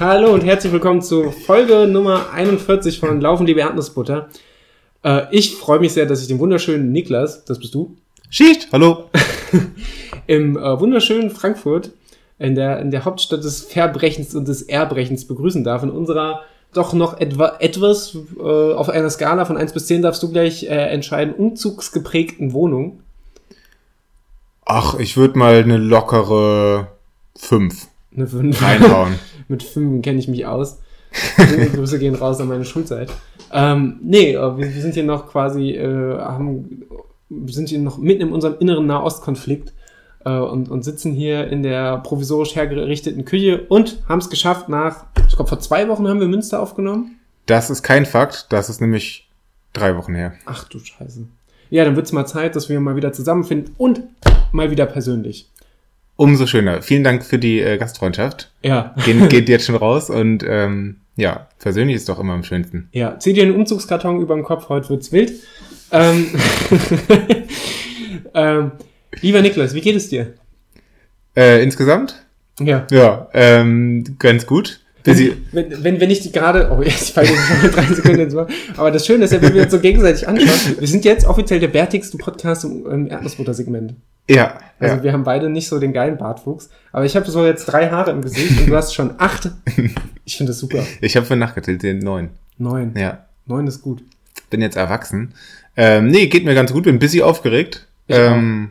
Hallo und herzlich willkommen zu Folge Nummer 41 von Laufen liebe Erdnussbutter. Äh, ich freue mich sehr, dass ich den wunderschönen Niklas, das bist du, Schicht, hallo. im äh, wunderschönen Frankfurt, in der, in der Hauptstadt des Verbrechens und des Erbrechens begrüßen darf. In unserer doch noch etwa, etwas äh, auf einer Skala von 1 bis 10 darfst du gleich äh, entscheiden, umzugsgeprägten Wohnung. Ach, ich würde mal eine lockere 5 Eine 5. reinhauen. Mit 5 kenne ich mich aus. Grüße gehen raus an meine Schulzeit. Ähm, nee, wir, wir sind hier noch quasi, äh, haben, wir sind hier noch mitten in unserem inneren Nahostkonflikt äh, und, und sitzen hier in der provisorisch hergerichteten Küche und haben es geschafft nach, ich glaube vor zwei Wochen haben wir Münster aufgenommen. Das ist kein Fakt, das ist nämlich drei Wochen her. Ach du Scheiße. Ja, dann wird es mal Zeit, dass wir mal wieder zusammenfinden und mal wieder persönlich. Umso schöner. Vielen Dank für die äh, Gastfreundschaft. Ja. Geht, geht jetzt schon raus und ähm, ja, persönlich ist doch immer am schönsten. Ja, zieh dir einen Umzugskarton über den Kopf, heute wird's wild. Ähm, ähm, lieber Niklas, wie geht es dir? Äh, insgesamt? Ja. Ja, ähm, ganz gut. Busy. Wenn, wenn, wenn ich die gerade, oh, ich falle jetzt schon mit drei Sekunden ins. Aber das Schöne ist ja, wenn wir uns so gegenseitig anschauen, wir sind jetzt offiziell der bärtigste Podcast im, im Erdnussbutter-Segment. Ja, Also ja. wir haben beide nicht so den geilen Bartwuchs. Aber ich habe so jetzt drei Haare im Gesicht und du hast schon acht. Ich finde das super. Ich habe für nachgezählt, den neun. Neun. Ja, Neun ist gut. bin jetzt erwachsen. Ähm, nee, geht mir ganz gut, bin busy aufgeregt. Ich ähm,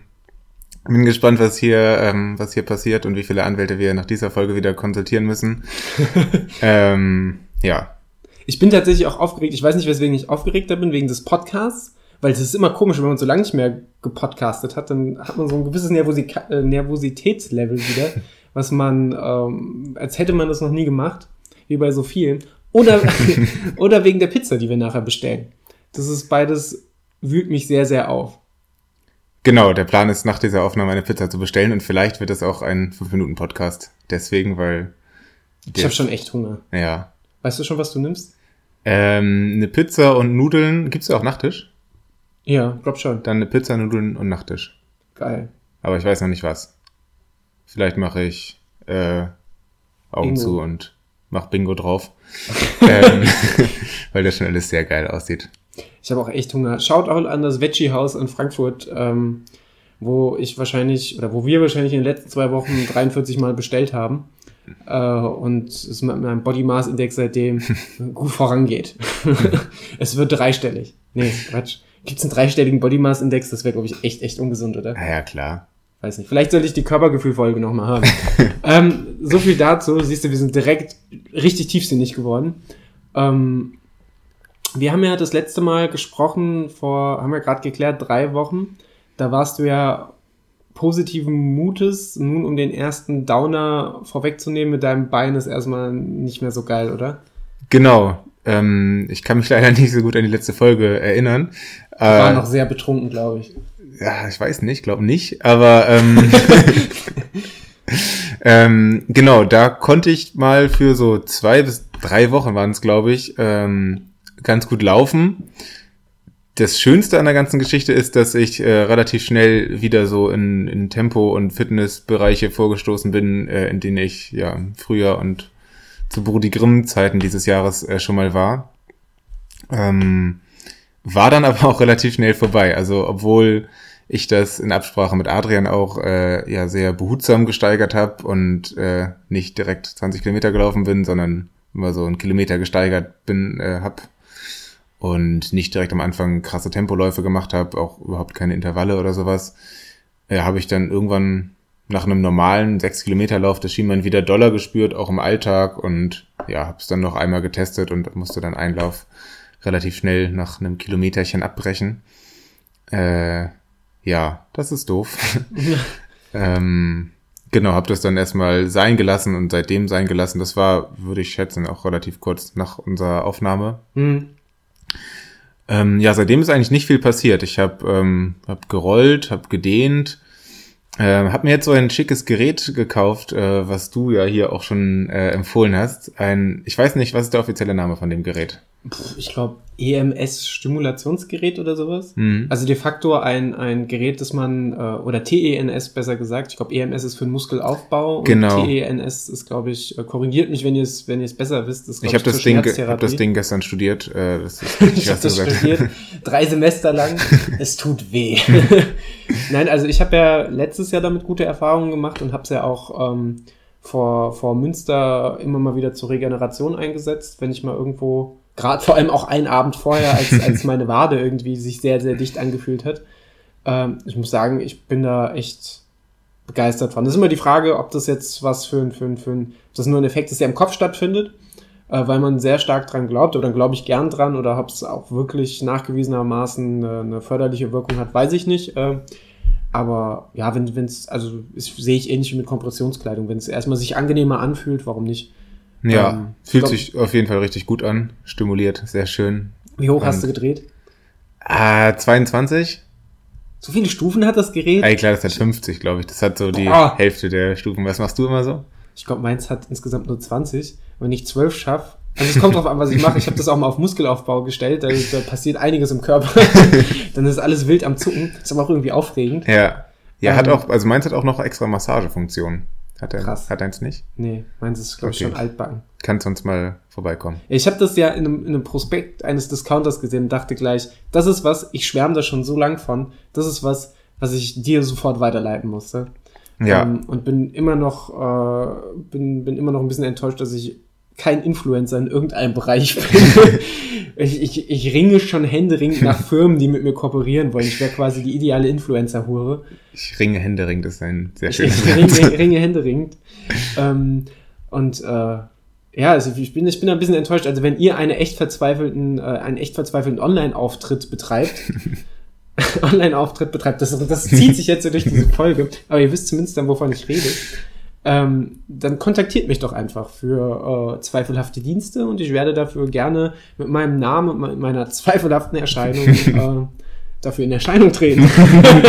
bin gespannt, was hier, ähm, was hier passiert und wie viele Anwälte wir nach dieser Folge wieder konsultieren müssen. ähm, ja. Ich bin tatsächlich auch aufgeregt. Ich weiß nicht, weswegen ich aufgeregter bin, wegen des Podcasts. Weil es ist immer komisch, wenn man so lange nicht mehr gepodcastet hat, dann hat man so ein gewisses Nervosika äh, Nervositätslevel wieder, was man, ähm, als hätte man das noch nie gemacht, wie bei so vielen. Oder, oder wegen der Pizza, die wir nachher bestellen. Das ist beides, wühlt mich sehr, sehr auf. Genau, der Plan ist, nach dieser Aufnahme eine Pizza zu bestellen und vielleicht wird es auch ein 5-Minuten-Podcast. Deswegen, weil, Ich habe schon echt Hunger. ja. Weißt du schon, was du nimmst? Ähm, eine Pizza und Nudeln, gibt's ja auch Nachtisch? Ja, glaub schon. Dann eine Pizza, Nudeln und Nachtisch. Geil. Aber ich weiß noch nicht was. Vielleicht mache ich äh, Augen Bingo. zu und mach Bingo drauf. ähm, weil das schon alles sehr geil aussieht. Ich habe auch echt Hunger. Schaut auch an das Veggie-Haus in Frankfurt, ähm, wo ich wahrscheinlich, oder wo wir wahrscheinlich in den letzten zwei Wochen 43 Mal bestellt haben. Äh, und es mit meinem Body Mass Index seitdem gut vorangeht. es wird dreistellig. Nee, Quatsch. Gibt es einen dreistelligen Body Mass Index? Das wäre, glaube ich, echt, echt ungesund, oder? Ja, ja, klar. Weiß nicht. Vielleicht sollte ich die Körpergefühlfolge nochmal haben. ähm, so viel dazu. Siehst du, wir sind direkt richtig tiefsinnig geworden. Ähm, wir haben ja das letzte Mal gesprochen, vor, haben wir gerade geklärt, drei Wochen. Da warst du ja positiven Mutes. Nun, um den ersten Downer vorwegzunehmen, mit deinem Bein ist erstmal nicht mehr so geil, oder? Genau. Ähm, ich kann mich leider nicht so gut an die letzte Folge erinnern. War Äh, noch sehr betrunken, glaube ich. ja, ich weiß nicht, glaube nicht. Aber ähm, ähm, genau, da konnte ich mal für so zwei bis drei Wochen waren es, glaube ich, ähm, ganz gut laufen. Das Schönste an der ganzen Geschichte ist, dass ich äh, relativ schnell wieder so in, in Tempo- und Fitnessbereiche vorgestoßen bin, äh, in denen ich ja früher und zu Brudi Grimm-Zeiten dieses Jahres äh, schon mal war. Ähm, war dann aber auch relativ schnell vorbei. Also obwohl ich das in Absprache mit Adrian auch äh, ja sehr behutsam gesteigert habe und äh, nicht direkt 20 Kilometer gelaufen bin, sondern immer so einen Kilometer gesteigert bin, äh, hab und nicht direkt am Anfang krasse Tempoläufe gemacht habe, auch überhaupt keine Intervalle oder sowas, äh, habe ich dann irgendwann nach einem normalen 6 Kilometer Lauf das Schienbein wieder doller gespürt, auch im Alltag und ja, habe es dann noch einmal getestet und musste dann Einlauf relativ schnell nach einem Kilometerchen abbrechen. Äh, ja, das ist doof. ähm, genau, habe das dann erstmal sein gelassen und seitdem sein gelassen. Das war, würde ich schätzen, auch relativ kurz nach unserer Aufnahme. Hm. Ähm, ja, seitdem ist eigentlich nicht viel passiert. Ich habe ähm, hab gerollt, habe gedehnt, ähm, habe mir jetzt so ein schickes Gerät gekauft, äh, was du ja hier auch schon äh, empfohlen hast. Ein, ich weiß nicht, was ist der offizielle Name von dem Gerät? Ich glaube, EMS-Stimulationsgerät oder sowas. Mhm. Also de facto ein, ein Gerät, das man, äh, oder TENS besser gesagt, ich glaube, EMS ist für den Muskelaufbau und Genau. TENS ist, glaube ich, äh, korrigiert mich, wenn ihr es wenn ihr es besser wisst. Ist, Ich habe das, Ding, hab das Ding gestern studiert. Äh, das ist, Ich habe das studiert, drei Semester lang. es tut weh. Nein, also ich habe ja letztes Jahr damit gute Erfahrungen gemacht und habe es ja auch ähm, vor, vor Münster immer mal wieder zur Regeneration eingesetzt, wenn ich mal irgendwo, gerade vor allem auch einen Abend vorher, als, als meine Wade irgendwie sich sehr, sehr dicht angefühlt hat. Ähm, ich muss sagen, ich bin da echt begeistert von. Das ist immer die Frage, ob das jetzt was für ein, für ein, für ein, ob das nur ein Effekt ist, der im Kopf stattfindet, äh, weil man sehr stark dran glaubt, oder dann glaube ich gern dran, oder ob es auch wirklich nachgewiesenermaßen eine, eine förderliche Wirkung hat, weiß ich nicht. Äh, aber ja, wenn es, also sehe ich ähnlich wie mit Kompressionskleidung. Wenn es erstmal sich angenehmer anfühlt, warum nicht? Ja, Ähm, fühlt glaub- sich auf jeden Fall richtig gut an. Stimuliert, sehr schön. Wie hoch hast Und- du gedreht? Ah, 22? So viele Stufen hat das Gerät? Ey, klar, das hat 50, glaube ich. Das hat so die Boah. Hälfte der Stufen. Was machst du immer so? Ich glaube, meins hat insgesamt nur 20. Wenn ich 12 schaffe, also es kommt drauf an, was ich mache. Ich habe das auch mal auf Muskelaufbau gestellt. Da, da passiert einiges im Körper. Dann ist alles wild am Zucken. Ist aber auch irgendwie aufregend. Ja. Ja, hat Ähm, auch, also meins hat auch noch extra Massagefunktion. Hat er, Krass. hat eins nicht? Nee, meins ist, glaube ich, Okay. schon altbacken. Kannst sonst mal vorbeikommen. Ich habe das ja in einem, in einem Prospekt eines Discounters gesehen und dachte gleich, das ist was, ich schwärme da schon so lang von, das ist was, was ich dir sofort weiterleiten musste. Ja. Ähm, und bin immer noch, äh, bin, bin immer noch ein bisschen enttäuscht, dass ich kein Influencer in irgendeinem Bereich bin. ich, ich, ich ringe schon händeringend nach Firmen, die mit mir kooperieren wollen. Ich wäre quasi die ideale Influencer-Hure. Ich ringe Händering, das ist ein sehr Ich, schönes ich Wort. ringe, ringe händeringend. Ähm, und äh, ja, also ich bin, ich bin ein bisschen enttäuscht. Also wenn ihr eine echt verzweifelten, äh, einen echt verzweifelten Online-Auftritt betreibt, Online-Auftritt betreibt, das, das zieht sich jetzt so durch diese Folge, aber ihr wisst zumindest dann, wovon ich rede. Ähm, dann kontaktiert mich doch einfach für äh, zweifelhafte Dienste und ich werde dafür gerne mit meinem Namen und me- meiner zweifelhaften Erscheinung äh, dafür in Erscheinung treten.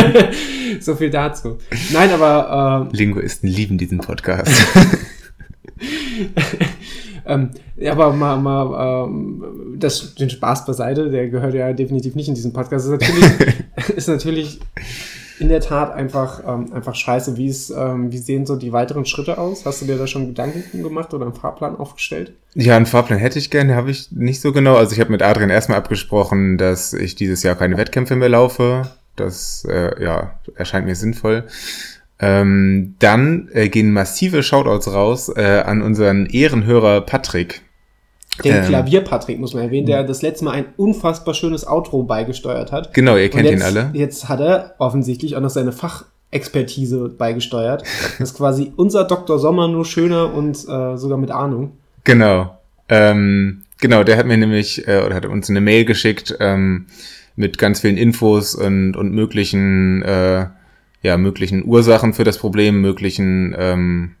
so viel dazu. Nein, aber äh, Linguisten lieben diesen Podcast. Ähm, ja, aber mal, mal ähm, das, den Spaß beiseite, der gehört ja definitiv nicht in diesen Podcast. Ist natürlich, ist natürlich in der Tat einfach, ähm, einfach scheiße. Wie, ist, ähm, wie sehen so die weiteren Schritte aus? Hast du dir da schon Gedanken gemacht oder einen Fahrplan aufgestellt? Ja, einen Fahrplan hätte ich gerne, habe ich nicht so genau. Also ich habe mit Adrian erstmal abgesprochen, dass ich dieses Jahr keine Wettkämpfe mehr laufe. Das äh, ja, erscheint mir sinnvoll. Ähm, dann äh, gehen massive Shoutouts raus äh, an unseren Ehrenhörer Patrick. Den Ähm. Klavier-Patrick muss man erwähnen, der das letzte Mal ein unfassbar schönes Outro beigesteuert hat. Genau, ihr kennt Und ihn jetzt, alle. Jetzt hat er offensichtlich auch noch seine Fachexpertise beigesteuert. Das ist quasi unser Dr. Sommer nur schöner und äh, sogar mit Ahnung. Genau. Ähm, genau, der hat mir nämlich, äh, oder hat uns eine Mail geschickt ähm, mit ganz vielen Infos und, und möglichen, äh, ja, möglichen Ursachen für das Problem, möglichen ähm,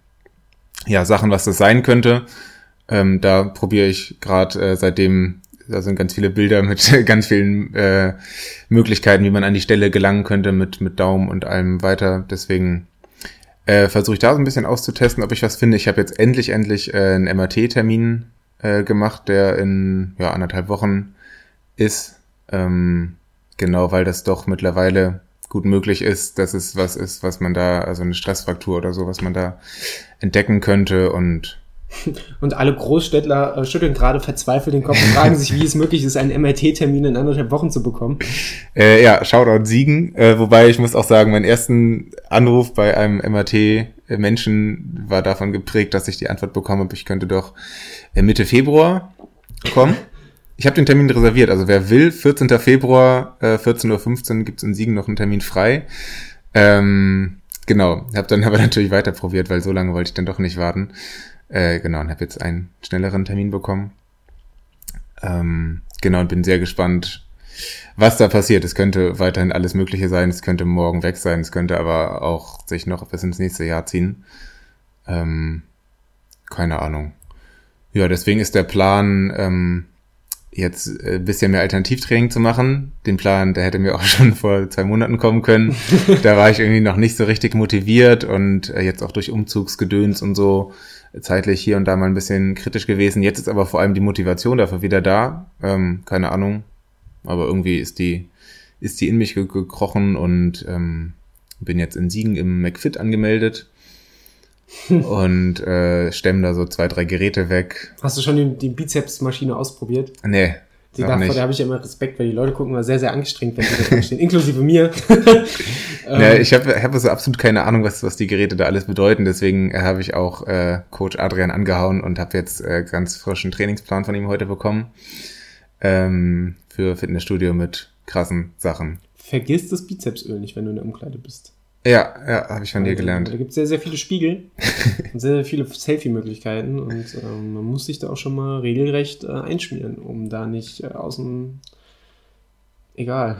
ja, Sachen, was das sein könnte. Ähm, da probiere ich gerade äh, seitdem, da sind ganz viele Bilder mit ganz vielen äh, Möglichkeiten, wie man an die Stelle gelangen könnte mit, mit Daumen und allem weiter. Deswegen äh, versuche ich da so ein bisschen auszutesten, ob ich was finde. Ich habe jetzt endlich, endlich äh, einen MRT-Termin äh, gemacht, der in ja, anderthalb Wochen ist. Ähm, genau, weil das doch mittlerweile gut möglich ist, dass es was ist, was man da, also eine Stressfraktur oder so, was man da entdecken könnte und Und alle Großstädtler äh, schütteln gerade verzweifelt den Kopf und fragen sich, wie es möglich ist, einen MRT-Termin in anderthalb Wochen zu bekommen. Äh, ja, Shoutout Siegen. Äh, wobei ich muss auch sagen, mein ersten Anruf bei einem MRT-Menschen war davon geprägt, dass ich die Antwort bekommen habe, ich könnte doch äh, Mitte Februar kommen. Ich habe den Termin reserviert. Also wer will, 14. Februar, äh, 14.15 Uhr gibt's in Siegen noch einen Termin frei. Ähm, genau, habe dann aber natürlich weiter probiert, weil so lange wollte ich dann doch nicht warten. Äh, genau, und habe jetzt einen schnelleren Termin bekommen. Ähm, genau, und bin sehr gespannt, was da passiert. Es könnte weiterhin alles Mögliche sein, es könnte morgen weg sein, es könnte aber auch sich noch bis ins nächste Jahr ziehen. Ähm, keine Ahnung. Ja, deswegen ist der Plan, ähm, jetzt ein bisschen mehr Alternativtraining zu machen. Den Plan, der hätte mir auch schon vor zwei Monaten kommen können. da war ich irgendwie noch nicht so richtig motiviert und äh, jetzt auch durch Umzugsgedöns und so zeitlich hier und da mal ein bisschen kritisch gewesen. Jetzt ist aber vor allem die Motivation dafür wieder da. Ähm, keine Ahnung. Aber irgendwie ist die, ist die in mich gekrochen und ähm, bin jetzt in Siegen im McFit angemeldet und äh, stemmen da so zwei, drei Geräte weg. Hast du schon die, die Bizepsmaschine ausprobiert? Nee. Die davor, da habe ich ja immer Respekt, weil die Leute gucken immer sehr, sehr angestrengt, wenn sie da stehen, inklusive mir. ja, ich habe hab also absolut keine Ahnung, was, was die Geräte da alles bedeuten. Deswegen äh, habe ich auch äh, Coach Adrian angehauen und habe jetzt äh, ganz frischen Trainingsplan von ihm heute bekommen. Ähm, für Fitnessstudio mit krassen Sachen. Vergiss das Bizepsöl nicht, wenn du in der Umkleide bist. Ja, ja, habe ich von dir also, gelernt. Da gibt es sehr, sehr viele Spiegel und sehr, sehr viele Selfie-Möglichkeiten und ähm, man muss sich da auch schon mal regelrecht äh, einschmieren, um da nicht äh, außen. Egal.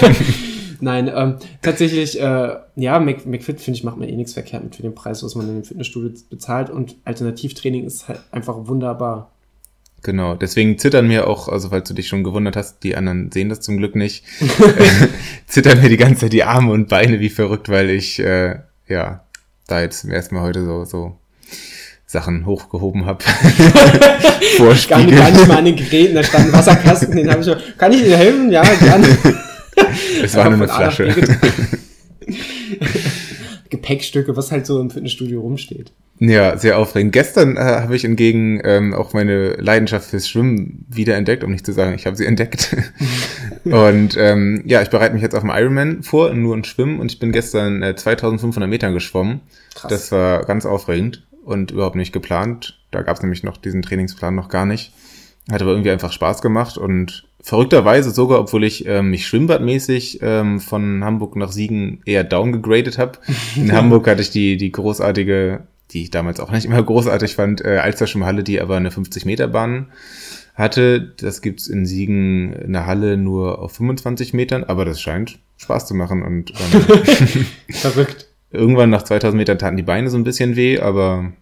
Nein, ähm, tatsächlich, äh, ja, Mc, McFit, finde ich, macht man eh nichts verkehrt mit für den Preis, was man in dem Fitnessstudio bezahlt und Alternativtraining ist halt einfach wunderbar. Genau, deswegen zittern mir auch, also falls du dich schon gewundert hast, die anderen sehen das zum Glück nicht, zittern mir die ganze Zeit die Arme und Beine wie verrückt, weil ich, äh, ja, da jetzt erstmal heute so, so Sachen hochgehoben habe. Vorspiegel. Gar, gar nicht mal an den Geräten, da stand ein Wasserkasten, den habe ich schon, kann ich Ihnen helfen? Ja, gerne. Es war nur eine Flasche. Gepäckstücke, was halt so im Fitnessstudio rumsteht. Ja, sehr aufregend. Gestern äh, habe ich hingegen ähm, auch meine Leidenschaft fürs Schwimmen wiederentdeckt, um nicht zu sagen, ich habe sie entdeckt. und ähm, ja, ich bereite mich jetzt auf dem Ironman vor, nur in Schwimmen und ich bin gestern äh, 2500 Metern geschwommen. Krass. Das war ganz aufregend und überhaupt nicht geplant. Da gab es nämlich noch diesen Trainingsplan noch gar nicht. Hat aber irgendwie einfach Spaß gemacht und verrückterweise sogar, obwohl ich ähm, mich schwimmbadmäßig ähm, von Hamburg nach Siegen eher downgegradet habe. In Hamburg hatte ich die, die großartige, die ich damals auch nicht immer großartig fand, äh, Alsterschwimmhalle, die aber eine 50-Meter-Bahn hatte. Das gibt's in Siegen in der Halle nur auf 25 Metern, aber das scheint Spaß zu machen und ähm, verrückt. Irgendwann nach 2000 Metern taten die Beine so ein bisschen weh, aber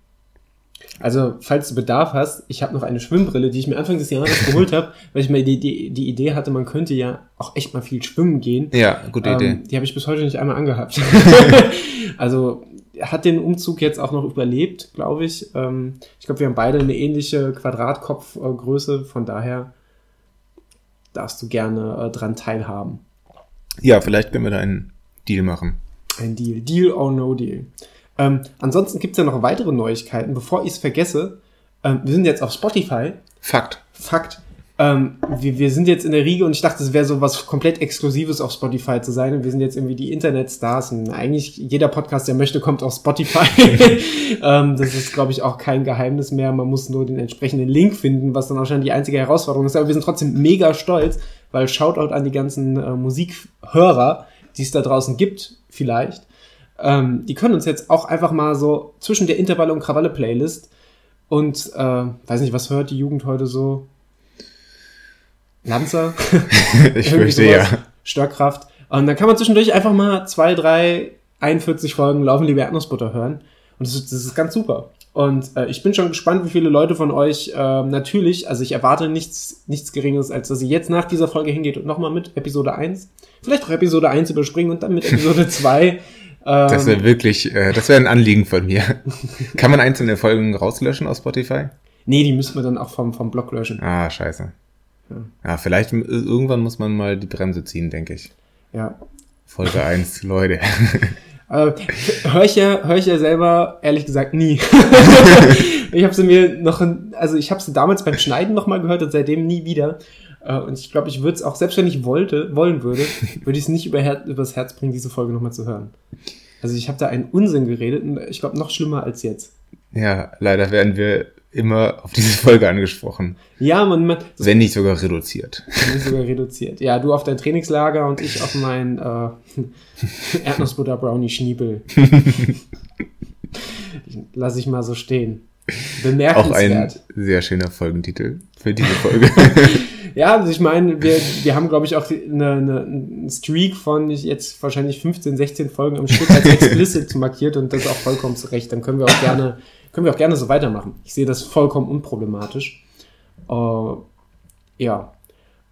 also, falls du Bedarf hast, ich habe noch eine Schwimmbrille, die ich mir Anfang des Jahres geholt habe, weil ich mir die, die, die Idee hatte, man könnte ja auch echt mal viel schwimmen gehen. Ja, gute ähm, Idee. Die habe ich bis heute nicht einmal angehabt. also, hat den Umzug jetzt auch noch überlebt, glaube ich. Ähm, ich glaube, wir haben beide eine ähnliche Quadratkopfgröße, von daher darfst du gerne äh, dran teilhaben. Ja, vielleicht können wir da einen Deal machen. Ein Deal. Deal or no deal. Ähm, ansonsten gibt es ja noch weitere Neuigkeiten. Bevor ich es vergesse, ähm, wir sind jetzt auf Spotify. Fakt. Fakt. Ähm, wir, wir sind jetzt in der Riege und ich dachte, es wäre so was komplett Exklusives auf Spotify zu sein. Und wir sind jetzt irgendwie die Internetstars. Und eigentlich jeder Podcast, der möchte, kommt auf Spotify. ähm, das ist, glaube ich, auch kein Geheimnis mehr. Man muss nur den entsprechenden Link finden, was dann wahrscheinlich die einzige Herausforderung ist. Aber wir sind trotzdem mega stolz, weil Shoutout an die ganzen äh, Musikhörer, die es da draußen gibt, vielleicht ähm, die können uns jetzt auch einfach mal so zwischen der Intervalle- und Krawalle-Playlist und, äh, weiß nicht, was hört die Jugend heute so? Lanzer? ich fürchte ja. Störkraft. Und dann kann man zwischendurch einfach mal zwei, drei, 41 Folgen Laufen liebe Erdnussbutter hören. Und das ist, das ist ganz super. Und äh, ich bin schon gespannt, wie viele Leute von euch äh, natürlich, also ich erwarte nichts, nichts Geringeres, als dass ihr jetzt nach dieser Folge hingeht und nochmal mit Episode 1, vielleicht auch Episode 1 überspringen und dann mit Episode 2 das wäre ähm. wirklich, äh, das wäre ein Anliegen von mir. Kann man einzelne Folgen rauslöschen aus Spotify? Nee, die müssen wir dann auch vom, vom Blog löschen. Ah, scheiße. Ja. ja, vielleicht irgendwann muss man mal die Bremse ziehen, denke ich. Ja. Folge 1, Leute. Äh, höre ich ja, höre ich ja selber ehrlich gesagt nie. ich habe sie mir noch, also ich habe sie damals beim Schneiden noch mal gehört und seitdem nie wieder. Äh, und ich glaube, ich würde es auch, selbst wenn ich wollte, wollen würde, würde ich es nicht über Her übers Herz bringen, diese Folge nochmal zu hören. Also ich habe da einen Unsinn geredet und ich glaube noch schlimmer als jetzt. Ja, leider werden wir immer auf diese Folge angesprochen. Ja, man, man wenn nicht sogar reduziert. Wenn nicht sogar reduziert. Ja, du auf dein Trainingslager und ich auf mein äh, Erdnussbutter Brownie Schniebel. Lass ich mal so stehen. Bemerkenswert. Auch ein sehr schöner Folgentitel für diese Folge. Ja, also ich meine, wir, wir haben, glaube ich, auch eine, eine, einen Streak von jetzt wahrscheinlich 15, 16 Folgen am Stück als explicit markiert und das auch vollkommen zurecht. Dann können wir auch gerne, können wir auch gerne so weitermachen. Ich sehe das vollkommen unproblematisch. Uh, ja.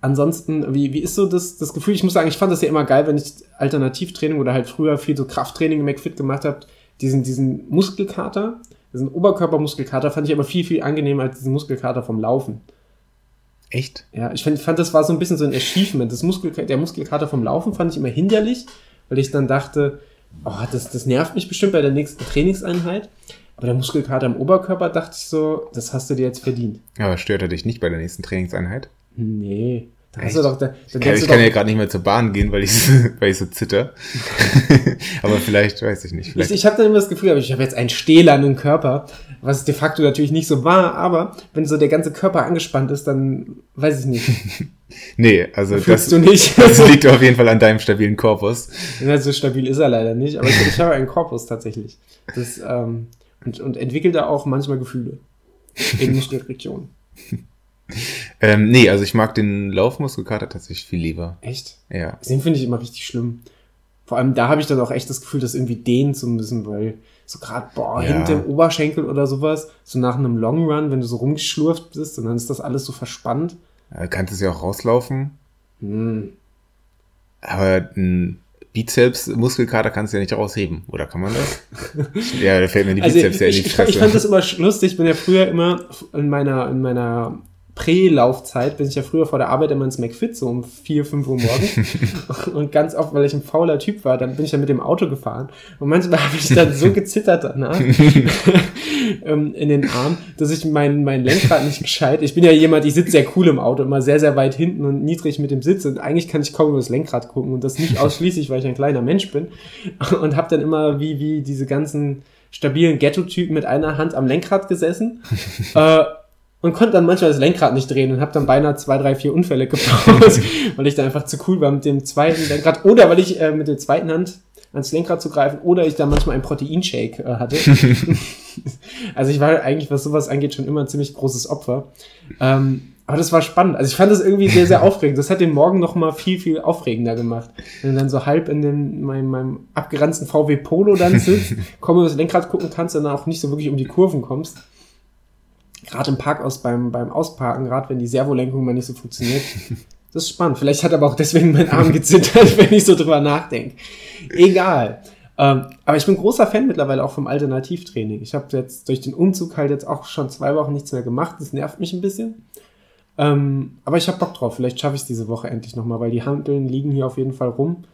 Ansonsten, wie, wie ist so das, das Gefühl? Ich muss sagen, ich fand das ja immer geil, wenn ich Alternativtraining oder halt früher viel so Krafttraining im McFit gemacht habe, diesen, diesen Muskelkater Diesen Oberkörpermuskelkater fand ich aber viel, viel angenehmer als diesen Muskelkater vom Laufen. Echt? Ja, ich fand, fand, das war so ein bisschen so ein Achievement. Das Muskel, der Muskelkater vom Laufen fand ich immer hinderlich, weil ich dann dachte, oh, das, das nervt mich bestimmt bei der nächsten Trainingseinheit. Aber der Muskelkater im Oberkörper dachte ich so, das hast du dir jetzt verdient. Aber stört er dich nicht bei der nächsten Trainingseinheit? Nee. Da hast du doch, da, ich kann, ich kann ja gerade nicht mehr zur Bahn gehen, weil ich, weil ich so zitter. aber vielleicht, weiß ich nicht. Vielleicht. Ich, ich habe dann immer das Gefühl, ich habe jetzt einen stählernen Körper, was de facto natürlich nicht so war, aber wenn so der ganze Körper angespannt ist, dann weiß ich nicht. nee, also das, du nicht. das liegt auf jeden Fall an deinem stabilen Korpus. Ja, so stabil ist er leider nicht, aber ich, ich habe einen Korpus tatsächlich. Das, ähm, und, und entwickelt da auch manchmal Gefühle in Muskelregionen. ähm, nee, also ich mag den Laufmuskelkater tatsächlich viel lieber. Echt? Ja. Den finde ich immer richtig schlimm. Vor allem da habe ich dann auch echt das Gefühl, das irgendwie dehnen zu müssen, weil so gerade, boah, ja. hinter dem Oberschenkel oder sowas, so nach einem Long Run, wenn du so rumgeschlurft bist und dann ist das alles so verspannt. Ja, kannst du ja auch rauslaufen. Hm. Aber ein Bizeps-Muskelkater kannst du ja nicht rausheben, oder kann man das? ja, da fällt mir die also Bizeps also ja in die Fresse. Ich, ich fand das immer lustig, ich bin ja früher immer in meiner, in meiner Prä-Laufzeit bin ich ja früher vor der Arbeit immer ins McFit, so um 4, 5 Uhr morgens. und ganz oft, weil ich ein fauler Typ war, dann bin ich ja mit dem Auto gefahren. Und manchmal habe ich dann so gezittert danach ähm, in den Arm, dass ich mein, mein Lenkrad nicht gescheit. Ich bin ja jemand, ich sitze sehr cool im Auto, immer sehr, sehr weit hinten und niedrig mit dem Sitz. Und eigentlich kann ich kaum über das Lenkrad gucken. Und das nicht ausschließlich, weil ich ein kleiner Mensch bin. Und habe dann immer wie, wie diese ganzen stabilen Ghetto-Typen mit einer Hand am Lenkrad gesessen. äh, und konnte dann manchmal das Lenkrad nicht drehen und habe dann beinahe zwei, drei, vier Unfälle gebaut, weil ich da einfach zu cool war mit dem zweiten Lenkrad oder weil ich äh, mit der zweiten Hand ans Lenkrad zu greifen oder ich da manchmal einen Proteinshake äh, hatte. also ich war eigentlich, was sowas angeht, schon immer ein ziemlich großes Opfer. Ähm, aber das war spannend. Also ich fand das irgendwie sehr, sehr aufregend. Das hat den Morgen noch mal viel, viel aufregender gemacht. Wenn du dann so halb in den, meinem, meinem abgeranzten VW Polo dann sitzt, komm das Lenkrad gucken kannst, dann auch nicht so wirklich um die Kurven kommst gerade im Parkhaus beim, beim Ausparken, gerade wenn die Servolenkung mal nicht so funktioniert. Das ist spannend. Vielleicht hat aber auch deswegen mein Arm gezittert, wenn ich so drüber nachdenke. Egal. Ähm, aber ich bin großer Fan mittlerweile auch vom Alternativtraining. Ich habe jetzt durch den Umzug halt jetzt auch schon zwei Wochen nichts mehr gemacht. Das nervt mich ein bisschen. Ähm, aber ich habe Bock drauf. Vielleicht schaffe ich es diese Woche endlich nochmal, weil die Handeln liegen hier auf jeden Fall rum.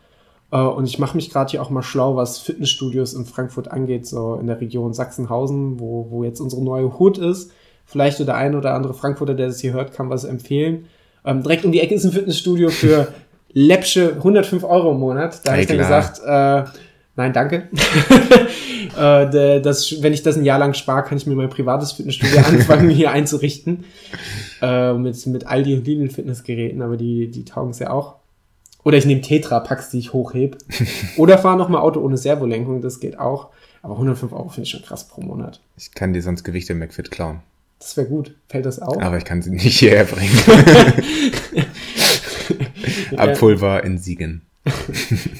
Äh, und ich mache mich gerade hier auch mal schlau, was Fitnessstudios in Frankfurt angeht, so in der Region Sachsenhausen, wo, wo jetzt unsere neue Hut ist. Vielleicht der ein oder andere Frankfurter, der das hier hört, kann was empfehlen. Ähm, direkt um die Ecke ist ein Fitnessstudio für läppsche 105 Euro im Monat. Da habe ich dann gesagt, äh, nein, danke. äh, das, wenn ich das ein Jahr lang spare, kann ich mir mein privates Fitnessstudio anfangen, hier einzurichten. Äh, mit, mit Aldi und Lidl Fitnessgeräten, aber die, die taugen es ja auch. Oder ich nehme Tetra-Packs, die ich hochhebe. Oder fahre nochmal Auto ohne Servolenkung, das geht auch. Aber 105 Euro finde ich schon krass pro Monat. Ich kann dir sonst Gewichte im McFit klauen. Das wäre gut. Fällt das auf? Aber ich kann sie nicht hierher bringen. Abpulver in Siegen.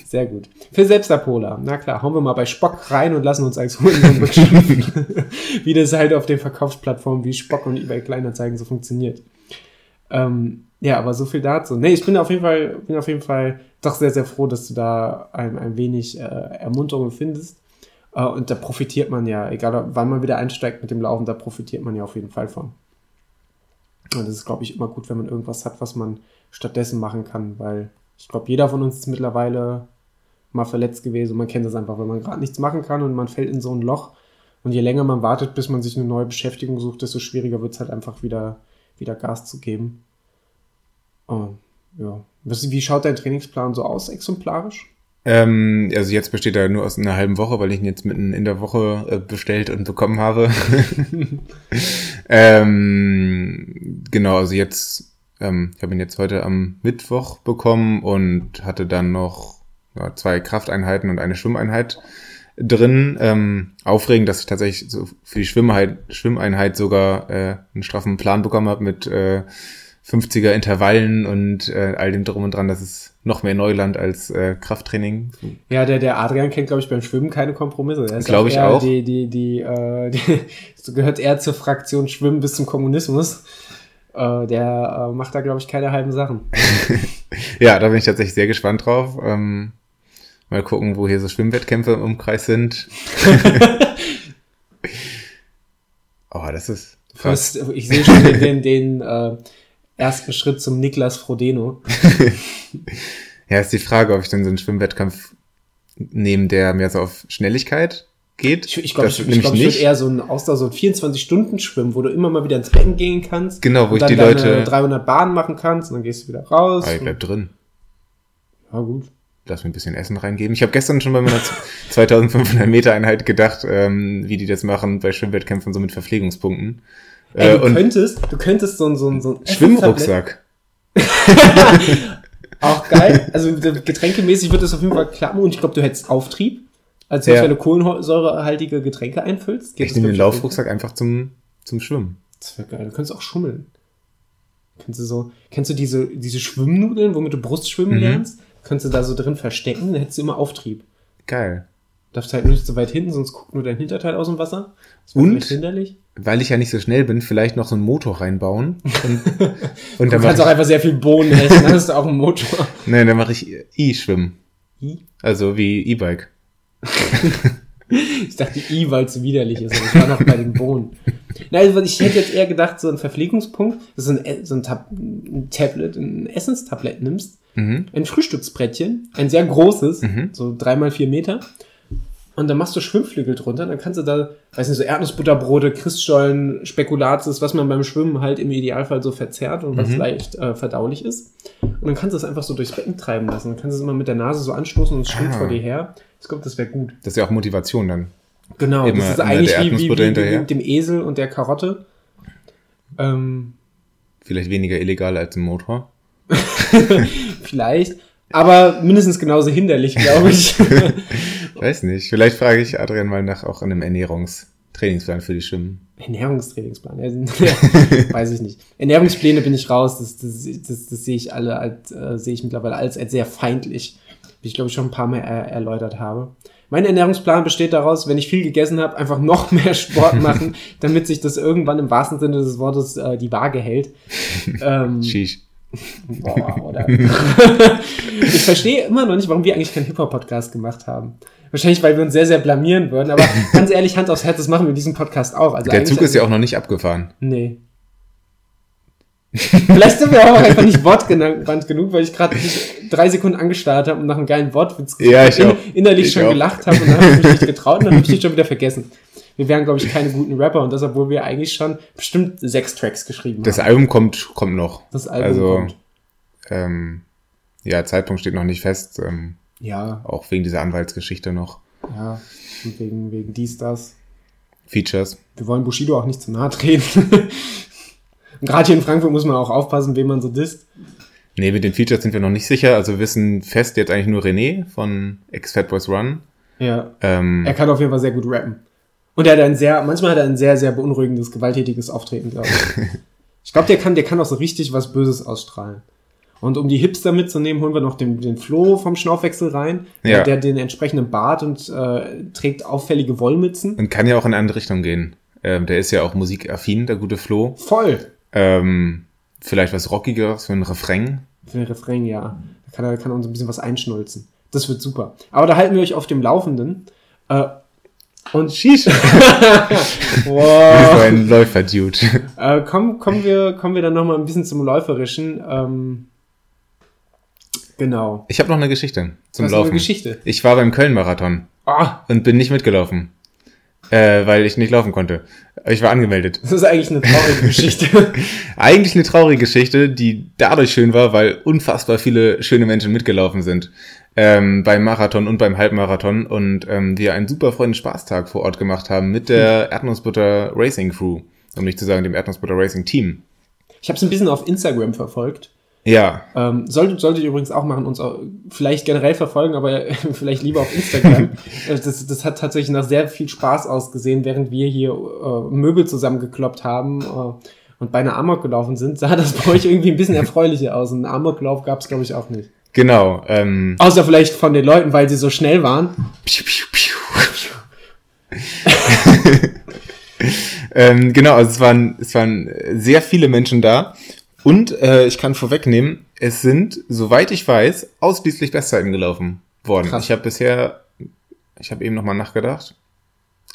Sehr gut. Für Selbstabholer. Na klar, hauen wir mal bei Spock rein und lassen uns als beschimpfen. wie das halt auf den Verkaufsplattformen wie Spock und eBay Kleinanzeigen so funktioniert. Ähm, ja, aber so viel dazu. Nee, ich bin auf jeden Fall, bin auf jeden Fall doch sehr, sehr froh, dass du da ein, ein wenig äh, Ermunterung findest. Äh, und da profitiert man ja, egal wann man wieder einsteigt mit dem Laufen, da profitiert man ja auf jeden Fall von. Und das ist, glaube ich, immer gut, wenn man irgendwas hat, was man stattdessen machen kann, weil ich glaube, jeder von uns ist mittlerweile mal verletzt gewesen man kennt das einfach, wenn man gerade nichts machen kann und man fällt in so ein Loch. Und je länger man wartet, bis man sich eine neue Beschäftigung sucht, desto schwieriger wird es halt einfach wieder, wieder Gas zu geben. Und, ja. Wie schaut dein Trainingsplan so aus, exemplarisch? Ähm, also jetzt besteht er nur aus einer halben Woche, weil ich ihn jetzt mitten in der Woche äh, bestellt und bekommen habe. ähm, genau, also jetzt, ähm, ich habe ihn jetzt heute am Mittwoch bekommen und hatte dann noch ja, zwei Krafteinheiten und eine Schwimmeinheit drin. Ähm, aufregend, dass ich tatsächlich so für die Schwimmeinheit, Schwimmeinheit sogar äh, einen straffen Plan bekommen habe mit äh, 50er Intervallen und äh, all dem drum und dran. Das ist noch mehr Neuland als äh, Krafttraining. Ja, der, der Adrian kennt, glaube ich, beim Schwimmen keine Kompromisse. Glaube ich auch. Die, die, die, äh, die, gehört eher zur Fraktion Schwimmen bis zum Kommunismus. Äh, der äh, macht da, glaube ich, keine halben Sachen. ja, da bin ich tatsächlich sehr gespannt drauf. Ähm, mal gucken, wo hier so Schwimmwettkämpfe im Umkreis sind. Oh, das ist krass. First, ich sehe schon den, den, den äh, ersten Schritt zum Niklas Frodeno. ja, ist die Frage, ob ich dann so einen Schwimmwettkampf nehme, der mehr so auf Schnelligkeit geht. Ich, ich glaube, ich, ich, glaub, ich würde eher so ein Ausdauer, so ein 24-Stunden-Schwimmen, wo du immer mal wieder ins Becken gehen kannst. Genau, wo ich die Leute 300 Bahnen machen kannst und dann gehst du wieder raus. Aber ich bleib drin. Ja, gut. Lass mir ein bisschen Essen reingeben. Ich habe gestern schon bei meiner 2500 Meter Einheit gedacht, ähm, wie die das machen bei Schwimmwettkämpfen so mit Verpflegungspunkten. Ey, du äh, könntest, du könntest so ein, so so Schwimmrucksack. Auch geil. Also getränkemäßig wird es auf jeden Fall klappen und ich glaube, du hättest Auftrieb. Als ja. wenn du kohlensäurehaltige Getränke einfüllst. Geht ich nehme den Laufrucksack einfach zum, zum Schwimmen. Das wäre geil. Du könntest auch schummeln. Kennst du so, kennst du diese, diese Schwimmnudeln, womit du Brustschwimmen mhm. lernst? Könntest du da so drin verstecken, dann hättest du immer Auftrieb. Geil. Darfst halt nicht so weit hinten, sonst guckt nur dein Hinterteil aus dem Wasser. Das und, hinderlich. Weil ich ja nicht so schnell bin, vielleicht noch so einen Motor reinbauen. Und, und du kannst auch einfach sehr viel Bohnen essen, dann hast du auch einen Motor. Nein, dann mache ich E-Schwimmen. I? Also wie E-Bike. ich dachte I, weil es so widerlich ist, aber ich war noch bei den Bohnen. Nein, also ich hätte jetzt eher gedacht, so ein Verpflegungspunkt, dass du ein, so ein, Tab ein Tablet, ein Essenstablett nimmst, mhm. ein Frühstücksbrettchen, ein sehr großes, mhm. so dreimal vier Meter, und dann machst du Schwimmflügel drunter, dann kannst du da, weiß nicht, so Erdnussbutterbrote, Christstollen, Spekulatius, was man beim Schwimmen halt im Idealfall so verzehrt und was mhm. leicht äh, verdaulich ist. Und dann kannst du es einfach so durchs Becken treiben lassen. Dann kannst du es immer mit der Nase so anstoßen und es schwimmt ah. vor dir her. Ich glaube, das wäre gut. Das ist ja auch Motivation dann. Genau, immer, das ist eigentlich wie, wie, wie, wie mit dem Esel und der Karotte. Ähm, Vielleicht weniger illegal als im Motor. Vielleicht. Aber mindestens genauso hinderlich, glaube ich. Weiß nicht. Vielleicht frage ich Adrian mal nach auch einem Ernährungstrainingsplan für die Schwimmen. Ernährungstrainingsplan, ja, weiß ich nicht. Ernährungspläne bin ich raus. Das, das, das, das sehe ich alle, als, äh, sehe ich mittlerweile als, als sehr feindlich, wie ich glaube ich schon ein paar Mal er, erläutert habe. Mein Ernährungsplan besteht daraus, wenn ich viel gegessen habe, einfach noch mehr Sport machen, damit sich das irgendwann im wahrsten Sinne des Wortes äh, die Waage hält. Ähm, Sheesh. Boah, oder? ich verstehe immer noch nicht, warum wir eigentlich keinen Hip-Hop-Podcast gemacht haben. Wahrscheinlich, weil wir uns sehr, sehr blamieren würden. Aber ganz ehrlich, Hand aufs Herz, das machen wir in diesem Podcast auch. Also Der Zug ist ja auch noch nicht abgefahren. Nee. Vielleicht sind wir auch einfach nicht wortgewandt genug, weil ich gerade drei Sekunden angestarrt habe und nach einem geilen Wortwitz ja, ich in, innerlich ich schon auch. gelacht habe und dann habe ich mich nicht getraut und dann habe ich dich schon wieder vergessen. Wir wären, glaube ich, keine guten Rapper und das, obwohl wir eigentlich schon bestimmt sechs Tracks geschrieben das haben. Das Album kommt, kommt noch. Das Album also, kommt. Ähm, ja, Zeitpunkt steht noch nicht fest. Ähm, ja. Auch wegen dieser Anwaltsgeschichte noch. Ja, und wegen, wegen dies, das. Features. Wir wollen Bushido auch nicht zu nahe treten. und gerade hier in Frankfurt muss man auch aufpassen, wen man so disst. Nee, mit den Features sind wir noch nicht sicher. Also wir wissen fest jetzt eigentlich nur René von X-Fat Boys Run. Ja. Ähm, er kann auf jeden Fall sehr gut rappen. Und er hat ein sehr, manchmal hat er ein sehr, sehr beunruhigendes, gewalttätiges Auftreten, glaube ich. ich glaube, der kann, der kann auch so richtig was Böses ausstrahlen. Und um die Hipster mitzunehmen, holen wir noch den, den Flo vom Schnaufwechsel rein. Ja. Der den entsprechenden Bart und äh, trägt auffällige Wollmützen. Und kann ja auch in eine andere Richtung gehen. Ähm, der ist ja auch musikaffin, der gute Flo. Voll. Ähm, vielleicht was Rockigeres für einen Refrain. Für einen Refrain, ja. Da kann er kann uns ein bisschen was einschnulzen. Das wird super. Aber da halten wir euch auf dem Laufenden. Äh, und Sheesh. wow. ein Läufer-Dude. Äh, kommen, kommen, wir, kommen wir dann nochmal ein bisschen zum Läuferischen. Ähm, Genau. Ich habe noch eine Geschichte zum Was Laufen. Eine Geschichte. Ich war beim Köln-Marathon ah. und bin nicht mitgelaufen, äh, weil ich nicht laufen konnte. Ich war angemeldet. Das ist eigentlich eine traurige Geschichte. eigentlich eine traurige Geschichte, die dadurch schön war, weil unfassbar viele schöne Menschen mitgelaufen sind ähm, beim Marathon und beim Halbmarathon und ähm, wir einen super freundlichen Spaßtag vor Ort gemacht haben mit der Erdnussbutter Racing Crew, um nicht zu sagen dem Erdnussbutter Racing Team. Ich habe es ein bisschen auf Instagram verfolgt ja. Ähm, solltet, solltet ihr übrigens auch machen, uns auch vielleicht generell verfolgen, aber vielleicht lieber auf Instagram. Äh, das, das hat tatsächlich nach sehr viel Spaß ausgesehen, während wir hier äh, Möbel zusammengekloppt haben äh, und beinahe Amok gelaufen sind, sah das bei euch irgendwie ein bisschen erfreulicher aus. Einen Amoklauf gab es, glaube ich, auch nicht. Genau. Ähm, Außer vielleicht von den Leuten, weil sie so schnell waren. Piu, piu, piu. ähm, genau, also es waren, es waren sehr viele Menschen da und äh, ich kann vorwegnehmen, es sind, soweit ich weiß, ausschließlich Bestzeiten gelaufen worden. Krass. Ich habe bisher, ich habe eben nochmal nachgedacht,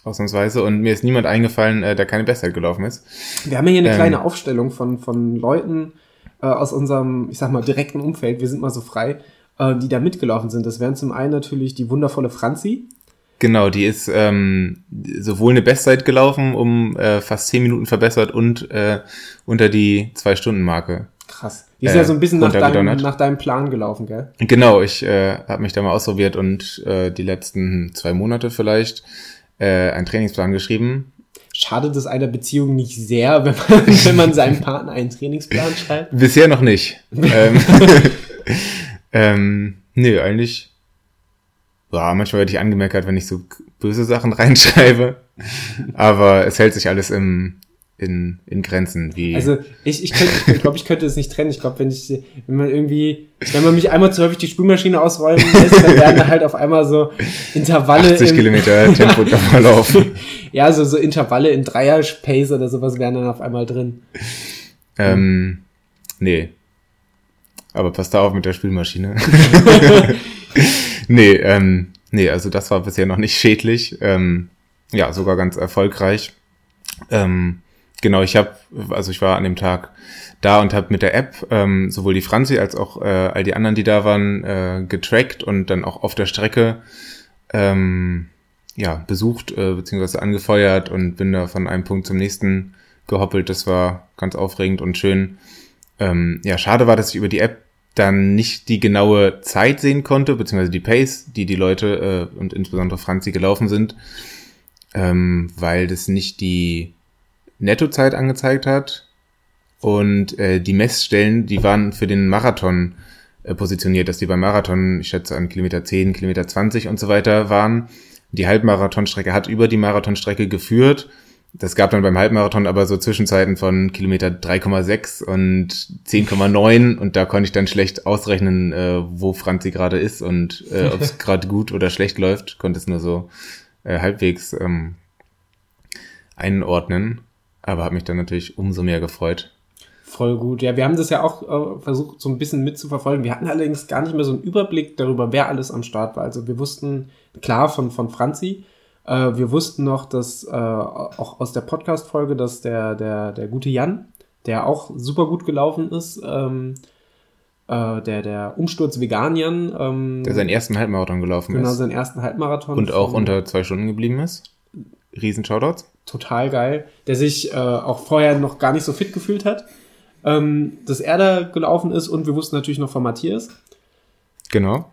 ausnahmsweise. Und mir ist niemand eingefallen, äh, der keine Bestzeit gelaufen ist. Wir haben ja hier eine Ähm. kleine Aufstellung von, von Leuten äh, aus unserem, ich sag mal, direkten Umfeld. Wir sind mal so frei, äh, die da mitgelaufen sind. Das wären zum einen natürlich die wundervolle Franzi. Genau, die ist ähm, sowohl eine Bestzeit gelaufen, um äh, fast zehn Minuten verbessert und äh, unter die Zwei-Stunden-Marke. Krass. Die ist Äh, ja so ein bisschen nach deinem, nach deinem Plan gelaufen, gell? Genau, ich äh, habe mich da mal ausprobiert und äh, die letzten zwei Monate vielleicht äh, einen Trainingsplan geschrieben. Schadet es einer Beziehung nicht sehr, wenn man, wenn man seinem Partner einen Trainingsplan schreibt? Bisher noch nicht. ähm, ähm, nö, eigentlich. Ja, manchmal werde ich angemeckert, wenn ich so böse Sachen reinschreibe. Aber es hält sich alles im, in, in Grenzen. Wie Also ich, ich, könnte, ich glaube, ich könnte es nicht trennen. Ich glaube, wenn ich, wenn man irgendwie, wenn man mich einmal zu häufig die Spülmaschine ausräumen lässt, dann werden da halt auf einmal so Intervalle 80 im, Kilometer Tempo kann laufen. ja, so, so Intervalle in Dreier-Pace oder sowas wären dann auf einmal drin. ähm, nee. Aber passt da auf mit der Spülmaschine. nee, ähm, nee, also das war bisher noch nicht schädlich. Ähm, ja, sogar ganz erfolgreich. Ähm, genau, ich habe, also ich war an dem Tag da und habe mit der App ähm, sowohl die Franzi als auch äh, all die anderen, die da waren, äh, getrackt und dann auch auf der Strecke ähm, ja, besucht äh, bzw. angefeuert und bin da von einem Punkt zum nächsten gehoppelt. Das war ganz aufregend und schön. Ähm, ja, schade war, dass ich über die App dann nicht die genaue Zeit sehen konnte, beziehungsweise die Pace, die die Leute äh, und insbesondere Franzi gelaufen sind, ähm, weil das nicht die Nettozeit angezeigt hat. Und äh, die Messstellen, die waren für den Marathon äh, positioniert, dass die beim Marathon, ich schätze an Kilometer 10, Kilometer 20 und so weiter waren. Die Halbmarathonstrecke hat über die Marathonstrecke geführt. Das gab dann beim Halbmarathon aber so Zwischenzeiten von Kilometer 3,6 und 10,9 und da konnte ich dann schlecht ausrechnen, äh, wo Franzi gerade ist und äh, ob es gerade gut oder schlecht läuft. Konnte es nur so äh, halbwegs ähm, einordnen, aber habe mich dann natürlich umso mehr gefreut. Voll gut. Ja, wir haben das ja auch äh, versucht, so ein bisschen mitzuverfolgen. Wir hatten allerdings gar nicht mehr so einen Überblick darüber, wer alles am Start war. Also wir wussten klar von, von Franzi. Äh, wir wussten noch, dass äh, auch aus der Podcast-Folge, dass der, der, der gute Jan, der auch super gut gelaufen ist, ähm, äh, der, der Umsturz Vegan Jan, ähm, Der seinen ersten Halbmarathon gelaufen genau ist seinen ersten Halbmarathon. und auch unter zwei Stunden geblieben ist. Riesen Shoutouts. total geil, der sich äh, auch vorher noch gar nicht so fit gefühlt hat, ähm, dass er da gelaufen ist und wir wussten natürlich noch von Matthias. Genau.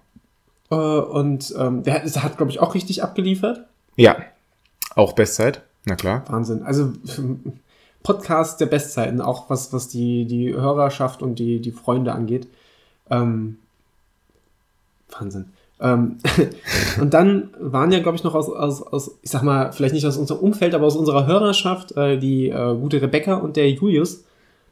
Äh, und ähm, der hat, hat glaube ich, auch richtig abgeliefert. Ja. Auch Bestzeit. Na klar. Wahnsinn. Also Podcast der Bestzeiten, auch was, was die, die Hörerschaft und die, die Freunde angeht. Ähm, Wahnsinn. Ähm, und dann waren ja, glaube ich, noch aus, aus, aus, ich sag mal, vielleicht nicht aus unserem Umfeld, aber aus unserer Hörerschaft äh, die äh, gute Rebecca und der Julius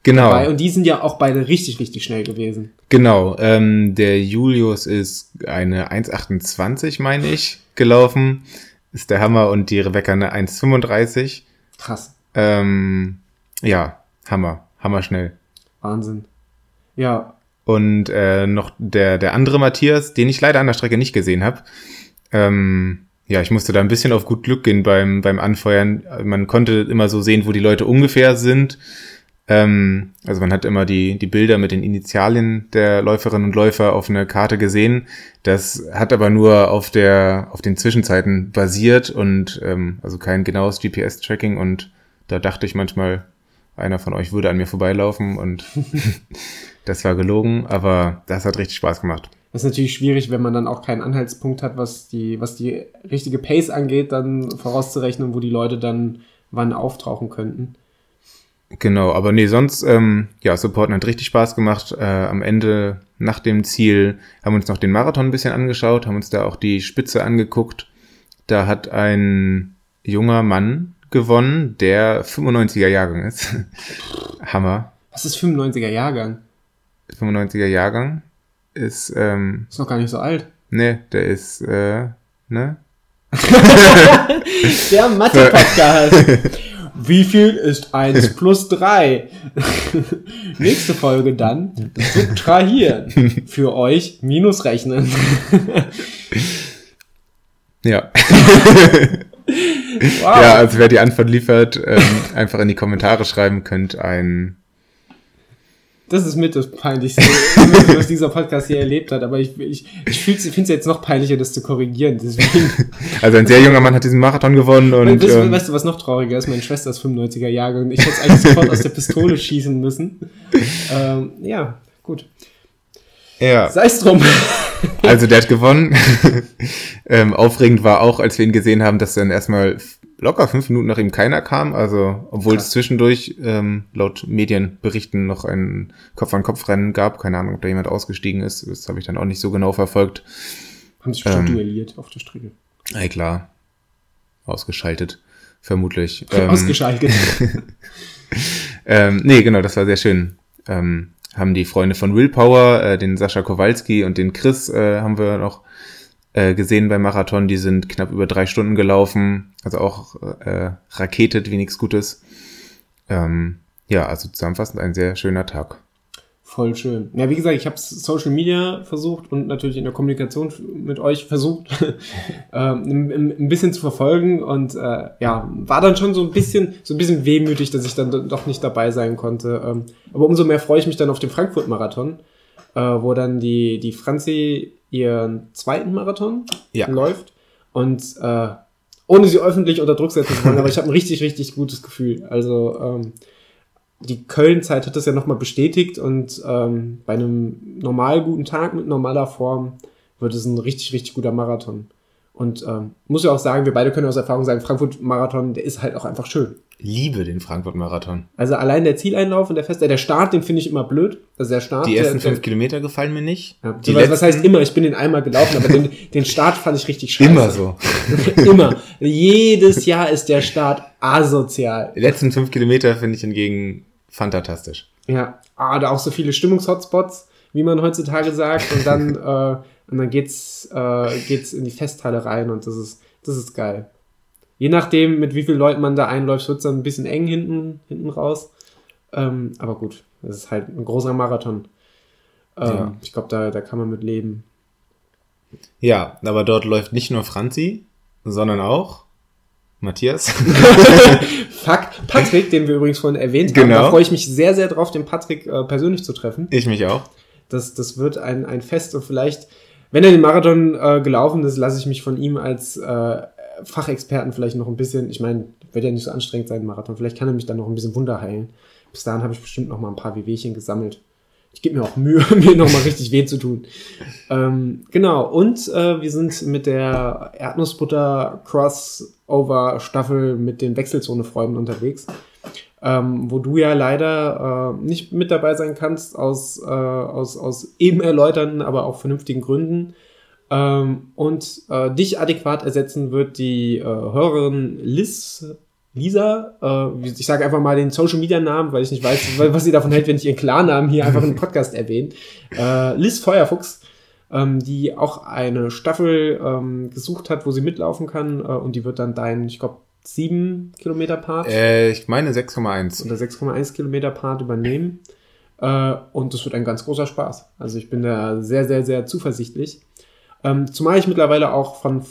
Genau. dabei. Und die sind ja auch beide richtig, richtig schnell gewesen. Genau, ähm, der Julius ist eine 1,28, meine ich, gelaufen. Ist der Hammer und die Rebecca eine 1,35. Krass. Ähm, ja, Hammer, Hammer schnell. Wahnsinn. Ja, Und äh, noch der, der andere Matthias, den ich leider an der Strecke nicht gesehen habe. Ähm, ja, ich musste da ein bisschen auf gut Glück gehen beim, beim Anfeuern. Man konnte immer so sehen, wo die Leute ungefähr sind. Ähm, also man hat immer die, die Bilder mit den Initialien der Läuferinnen und Läufer auf einer Karte gesehen. Das hat aber nur auf der, auf den Zwischenzeiten basiert und ähm, also kein genaues GPS-Tracking und da dachte ich manchmal, einer von euch würde an mir vorbeilaufen und das war gelogen, aber das hat richtig Spaß gemacht. Das ist natürlich schwierig, wenn man dann auch keinen Anhaltspunkt hat, was die, was die richtige Pace angeht, dann vorauszurechnen, wo die Leute dann wann auftauchen könnten. Genau, aber nee, sonst, ähm, ja, Supporten hat richtig Spaß gemacht. Äh, am Ende, nach dem Ziel, haben wir uns noch den Marathon ein bisschen angeschaut, haben uns da auch die Spitze angeguckt. Da hat ein junger Mann gewonnen, der 95er Jahrgang ist. Hammer. Was ist 95er Jahrgang? 95er Jahrgang ist, ähm, Ist noch gar nicht so alt. ne, der ist, äh, ne? Der Mathe-Podcast. Wie viel ist 1 plus 3? Nächste Folge dann subtrahieren. Für euch minus rechnen. Ja. Wow. Ja, also wer die Antwort liefert, ähm, einfach in die Kommentare schreiben könnt ein das ist mit das Peinlichste, was dieser Podcast hier erlebt hat. Aber ich, ich, ich finde es jetzt noch peinlicher, das zu korrigieren. Deswegen. Also ein sehr junger Mann hat diesen Marathon gewonnen. und weißt, ähm, weißt du, was noch trauriger ist? Meine Schwester ist 95er Jahre und ich hätte es eigentlich sofort aus der Pistole schießen müssen. Ähm, ja, gut. Ja. Sei es drum. Also der hat gewonnen. ähm, aufregend war auch, als wir ihn gesehen haben, dass dann erstmal locker fünf Minuten nach ihm keiner kam. Also, obwohl Krass. es zwischendurch ähm, laut Medienberichten noch ein Kopf-an-Kopf-Rennen gab. Keine Ahnung, ob da jemand ausgestiegen ist. Das habe ich dann auch nicht so genau verfolgt. Haben sich bestimmt ähm, duelliert auf der Strecke. Ey, klar. Ausgeschaltet. Vermutlich. Ähm, Ausgeschaltet. ähm, nee, genau, das war sehr schön. Ähm, haben die Freunde von Willpower, äh, den Sascha Kowalski und den Chris, äh, haben wir noch äh, gesehen beim Marathon, die sind knapp über drei Stunden gelaufen, also auch äh, raketet wie nichts Gutes. Ähm, ja, also zusammenfassend ein sehr schöner Tag. Voll schön. Ja, wie gesagt, ich habe Social Media versucht und natürlich in der Kommunikation mit euch versucht, ähm, ein, bisschen zu verfolgen und äh, ja, war dann schon so ein bisschen, so ein bisschen wehmütig, dass ich dann doch nicht dabei sein konnte. Ähm, aber umso mehr freue ich mich dann auf den Frankfurt-Marathon, äh, wo dann die, die Franzi ihren zweiten Marathon ja. läuft. Und äh, ohne sie öffentlich unter Druck setzen zu wollen, aber ich habe ein richtig, richtig gutes Gefühl. Also ähm, die Köln-Zeit hat das ja nochmal bestätigt und ähm, bei einem normal guten Tag mit normaler Form wird es ein richtig, richtig guter Marathon. Und ähm, muss ja auch sagen, wir beide können aus Erfahrung sagen, Frankfurt-Marathon, der ist halt auch einfach schön. Liebe den Frankfurt-Marathon. Also allein der Zieleinlauf und der Fest, der Start, den finde ich immer blöd. Also der Start. Die ersten der, fünf Kilometer gefallen mir nicht. Ja, die was, was heißt immer? Ich bin den einmal gelaufen, aber den, den Start fand ich richtig scheiße. Immer so. immer. Jedes Jahr ist der Start asozial. Die letzten fünf Kilometer finde ich hingegen fantastisch. Ja, ah, da auch so viele Stimmungshotspots, wie man heutzutage sagt, und dann äh, und dann geht's, äh, geht's in die Festhalle rein und das ist, das ist geil. Je nachdem, mit wie vielen Leuten man da einläuft, wird es dann ein bisschen eng hinten, hinten raus. Ähm, aber gut, das ist halt ein großer Marathon. Ähm, ja. Ich glaube, da, da kann man mit leben. Ja, aber dort läuft nicht nur Franzi, sondern auch Matthias. Fuck, Patrick, den wir übrigens vorhin erwähnt haben. Genau. Da freue ich mich sehr, sehr drauf, den Patrick äh, persönlich zu treffen. Ich mich auch. Das, das wird ein, ein Fest und vielleicht wenn er den Marathon äh, gelaufen ist, lasse ich mich von ihm als äh, Fachexperten vielleicht noch ein bisschen, ich meine, wird ja nicht so anstrengend sein, Marathon, vielleicht kann er mich dann noch ein bisschen Wunder heilen. Bis dahin habe ich bestimmt noch mal ein paar WWchen gesammelt. Ich gebe mir auch Mühe, mir noch mal richtig weh zu tun. Ähm, genau, und äh, wir sind mit der Erdnussbutter Crossover Staffel mit den Wechselzone-Freunden unterwegs ähm, wo du ja leider äh, nicht mit dabei sein kannst, aus, äh, aus, aus eben erläuternden, aber auch vernünftigen Gründen. Ähm, und äh, dich adäquat ersetzen wird die äh, Hörerin Liz, Lisa, äh, ich sage einfach mal den Social Media Namen, weil ich nicht weiß, was sie davon hält, wenn ich ihren Klarnamen hier einfach im Podcast erwähne. Äh, Liz Feuerfuchs, ähm, die auch eine Staffel ähm, gesucht hat, wo sie mitlaufen kann äh, und die wird dann dein, ich glaube, 7 Kilometer Part. Äh, ich meine 6,1. Oder 6,1 Kilometer Part übernehmen. Äh, und das wird ein ganz großer Spaß. Also ich bin da sehr, sehr, sehr zuversichtlich. Ähm, zumal ich mittlerweile auch von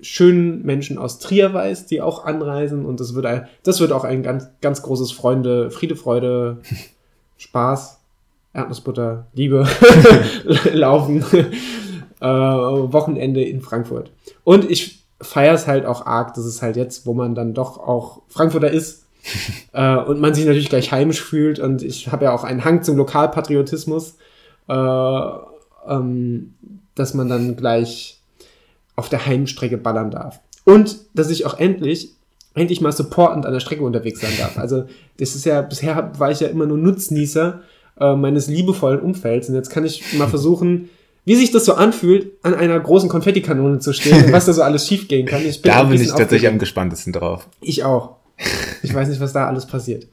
schönen Menschen aus Trier weiß, die auch anreisen. Und das wird, ein, das wird auch ein ganz, ganz großes Freunde, Friede, Freude, Spaß, Erdnussbutter, Liebe, Laufen, äh, Wochenende in Frankfurt. Und ich feiere es halt auch arg, dass es halt jetzt, wo man dann doch auch Frankfurter ist äh, und man sich natürlich gleich heimisch fühlt und ich habe ja auch einen Hang zum Lokalpatriotismus, äh, ähm, dass man dann gleich auf der Heimstrecke ballern darf. Und dass ich auch endlich, endlich mal supportend an der Strecke unterwegs sein darf. Also das ist ja, bisher war ich ja immer nur Nutznießer äh, meines liebevollen Umfelds und jetzt kann ich mal versuchen, wie sich das so anfühlt, an einer großen Konfettikanone zu stehen und was da so alles schiefgehen kann. Ich bin da bin ich tatsächlich am gespanntesten drauf. Ich auch. Ich weiß nicht, was da alles passiert.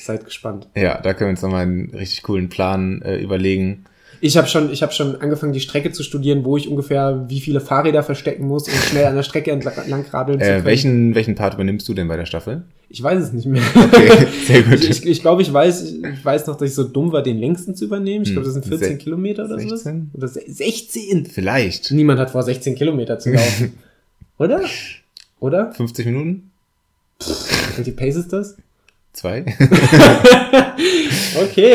Seid gespannt. Ja, da können wir uns nochmal einen richtig coolen Plan äh, überlegen. Ich habe schon, ich habe schon angefangen, die Strecke zu studieren, wo ich ungefähr wie viele Fahrräder verstecken muss, um schnell an der Strecke entlang radeln äh, zu können. Welchen, welchen Part übernimmst du denn bei der Staffel? Ich weiß es nicht mehr. Okay, sehr gut. ich, ich, ich glaube, ich weiß, ich weiß noch, dass ich so dumm war, den längsten zu übernehmen. Ich glaube, das sind 14 Se Kilometer oder 16? so. Oder 16? Vielleicht. Niemand hat vor, 16 Kilometer zu laufen. oder? Oder? 50 Minuten? Und die Pace ist das? Zwei? okay.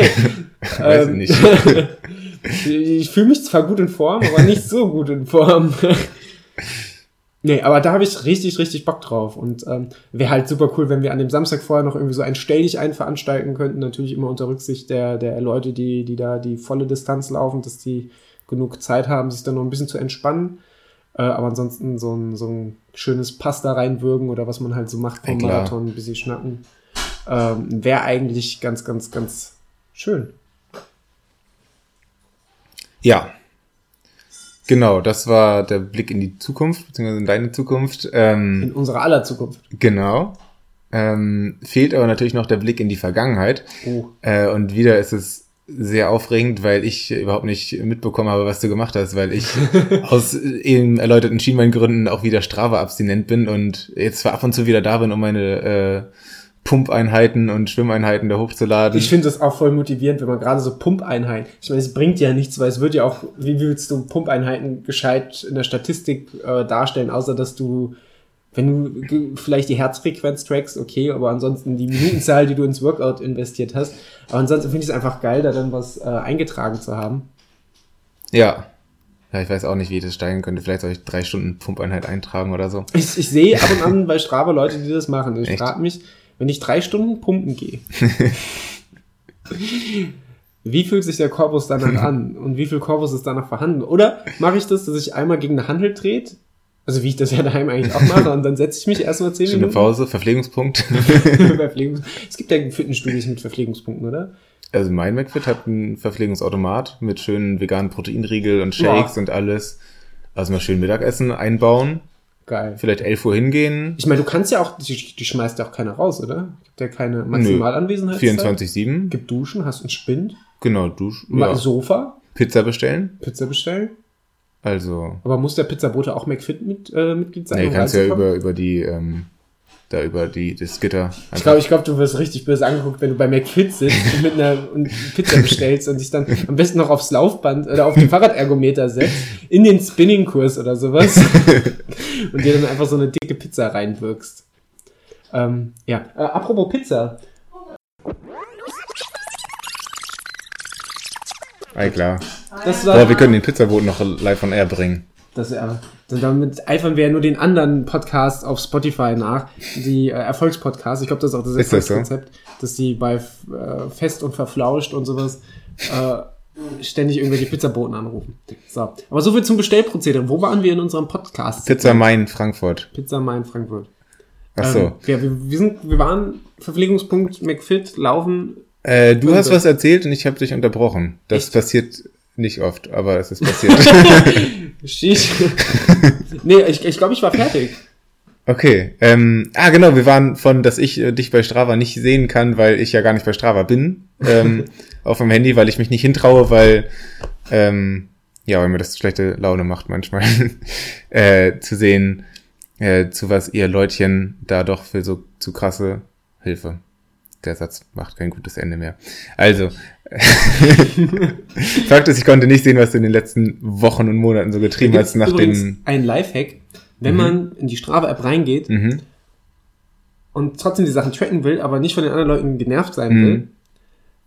Weiß Ähm, ich nicht. Ich fühle mich zwar gut in Form, aber nicht so gut in Form. nee, aber da habe ich richtig, richtig Bock drauf. Und ähm, wäre halt super cool, wenn wir an dem Samstag vorher noch irgendwie so ein Stell dich ein veranstalten könnten. Natürlich immer unter Rücksicht der, der Leute, die, die da die volle Distanz laufen, dass die genug Zeit haben, sich dann noch ein bisschen zu entspannen. Äh, aber ansonsten so ein, so ein schönes Pasta reinwürgen oder was man halt so macht vom Ja. Marathon, ein bisschen schnacken. Ähm, wäre eigentlich ganz, ganz, ganz schön. Ja. Genau, das war der Blick in die Zukunft, beziehungsweise in deine Zukunft. Ähm, In unserer aller Zukunft. genau. Ähm, fehlt aber natürlich noch der Blick in die Vergangenheit. Oh. Äh, und wieder ist es sehr aufregend, weil ich überhaupt nicht mitbekommen habe, was du gemacht hast, weil ich aus äh, eben erläuterten Schienbeingründen auch wieder Strava-abstinent bin und jetzt zwar ab und zu wieder da bin, um meine äh, Pumpeinheiten und Schwimmeinheiten da hochzuladen. Ich finde das auch voll motivierend, wenn man gerade so Pumpeinheiten. Ich meine, es bringt ja nichts, weil es wird ja auch, wie willst du Pumpeinheiten gescheit in der Statistik äh, darstellen, außer dass du, wenn du vielleicht die Herzfrequenz trackst, okay, aber ansonsten die Minutenzahl, die du ins Workout investiert hast. Aber ansonsten finde ich es einfach geil, da dann was äh, eingetragen zu haben. ja. Ja, ich weiß auch nicht, wie ich das steigern könnte. Vielleicht soll ich drei Stunden Pumpeinheit eintragen oder so. Ich, ich sehe ab und an bei Strava Leute, die das machen. Ich frage mich, wenn ich drei Stunden pumpen gehe, wie fühlt sich der Korpus danach an? Und wie viel Korpus ist danach vorhanden? Oder mache ich das, dass ich einmal gegen eine Handel dreht? Also wie ich das ja daheim eigentlich auch mache. Und dann setze ich mich erstmal zehn Stunde Minuten. Pause, Verpflegungspunkt. Verpflegungs es gibt ja Fitnessstudios mit Verpflegungspunkten, oder? Also mein McFit hat einen Verpflegungsautomat mit schönen veganen Proteinriegel und Shakes Boah. und alles. Also mal schön Mittagessen einbauen. Geil. Vielleicht 11 Uhr hingehen. Ich meine, du kannst ja auch, die, die schmeißt ja auch keiner raus, oder? Gibt ja keine Maximalanwesenheit. 24-7. Gibt Duschen, hast einen Spind, Genau, Dusch. ja. Ja. Sofa, Pizza bestellen. Pizza bestellen. Also, Aber muss der Pizzabote auch McFit mit, äh, Mitglied sein? nee, um kannst ja über, über die, ähm, da über die, das Gitter. Ich glaube, ich glaub, du wirst richtig böse angeguckt, wenn du bei McFit sitzt und mit einer und Pizza bestellst und dich dann am besten noch aufs Laufband oder auf den Fahrradergometer setzt, in den Spinningkurs oder sowas und dir dann einfach so eine dicke Pizza reinwirkst. Ähm, ja, äh, apropos Pizza. Ey, klar. Das Aber wir war, können den Pizzaboten noch live on air bringen. das, äh, damit eifern wir ja nur den anderen Podcasts auf Spotify nach, die äh, Erfolgspodcasts. Ich glaube, das ist auch das Ist das so? Erfolgskonzept, dass die bei äh, Fest und Verflauscht und sowas äh, ständig irgendwelche Pizzaboten anrufen. So. Aber so viel zum Bestellprozedere. Wo waren wir in unserem Podcast? Pizza Main Frankfurt. Pizza Main Frankfurt. Ach so. Ähm, ja, wir, wir, sind, wir waren Verpflegungspunkt McFit, laufen. Äh, du hast was erzählt und ich habe dich unterbrochen. Das Echt? passiert nicht oft, aber es ist passiert. Sheesh. nee, ich, ich glaube, ich war fertig. Okay. Ähm, ah, genau, wir waren von, dass ich äh, dich bei Strava nicht sehen kann, weil ich ja gar nicht bei Strava bin, ähm, auf dem Handy, weil ich mich nicht hintraue, weil, ähm, ja, weil mir das schlechte Laune macht manchmal, äh, zu sehen, äh, zu was ihr Leutchen da doch für so zu krasse Hilfe. Der Satz macht kein gutes Ende mehr. Also, Fakt ist, ich konnte nicht sehen, was du in den letzten Wochen und Monaten so getrieben hast nach dem. ein Lifehack. Wenn man in die Strava-App reingeht Mhm. und trotzdem die Sachen tracken will, aber nicht von den anderen Leuten genervt sein Mhm. will,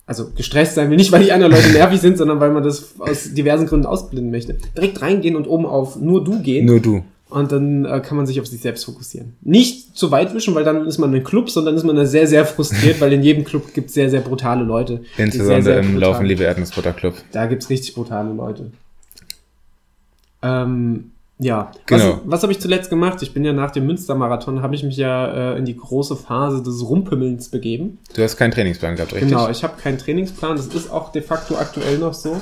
also gestresst sein will, nicht weil die anderen Leute nervig sind, sondern weil man das aus diversen Gründen ausblenden möchte, direkt reingehen und oben auf nur du gehen Nur du. Und dann äh, kann man sich auf sich selbst fokussieren. Nicht zu weit wischen, weil dann ist man ein Club, sondern ist man da sehr, sehr frustriert, weil in jedem Club gibt es sehr, sehr brutale Leute. Insbesondere sehr, sehr im brutal- Laufen Liebe Erdnussbutter Club. Da gibt's richtig brutale Leute. Ähm, ja. Genau. Was, was habe ich zuletzt gemacht? Ich bin ja nach dem Münstermarathon, habe ich mich ja äh, in die große Phase des Rumpimmelns begeben. Du hast keinen Trainingsplan gehabt, richtig? Genau, ich habe keinen Trainingsplan. Das ist auch de facto aktuell noch so.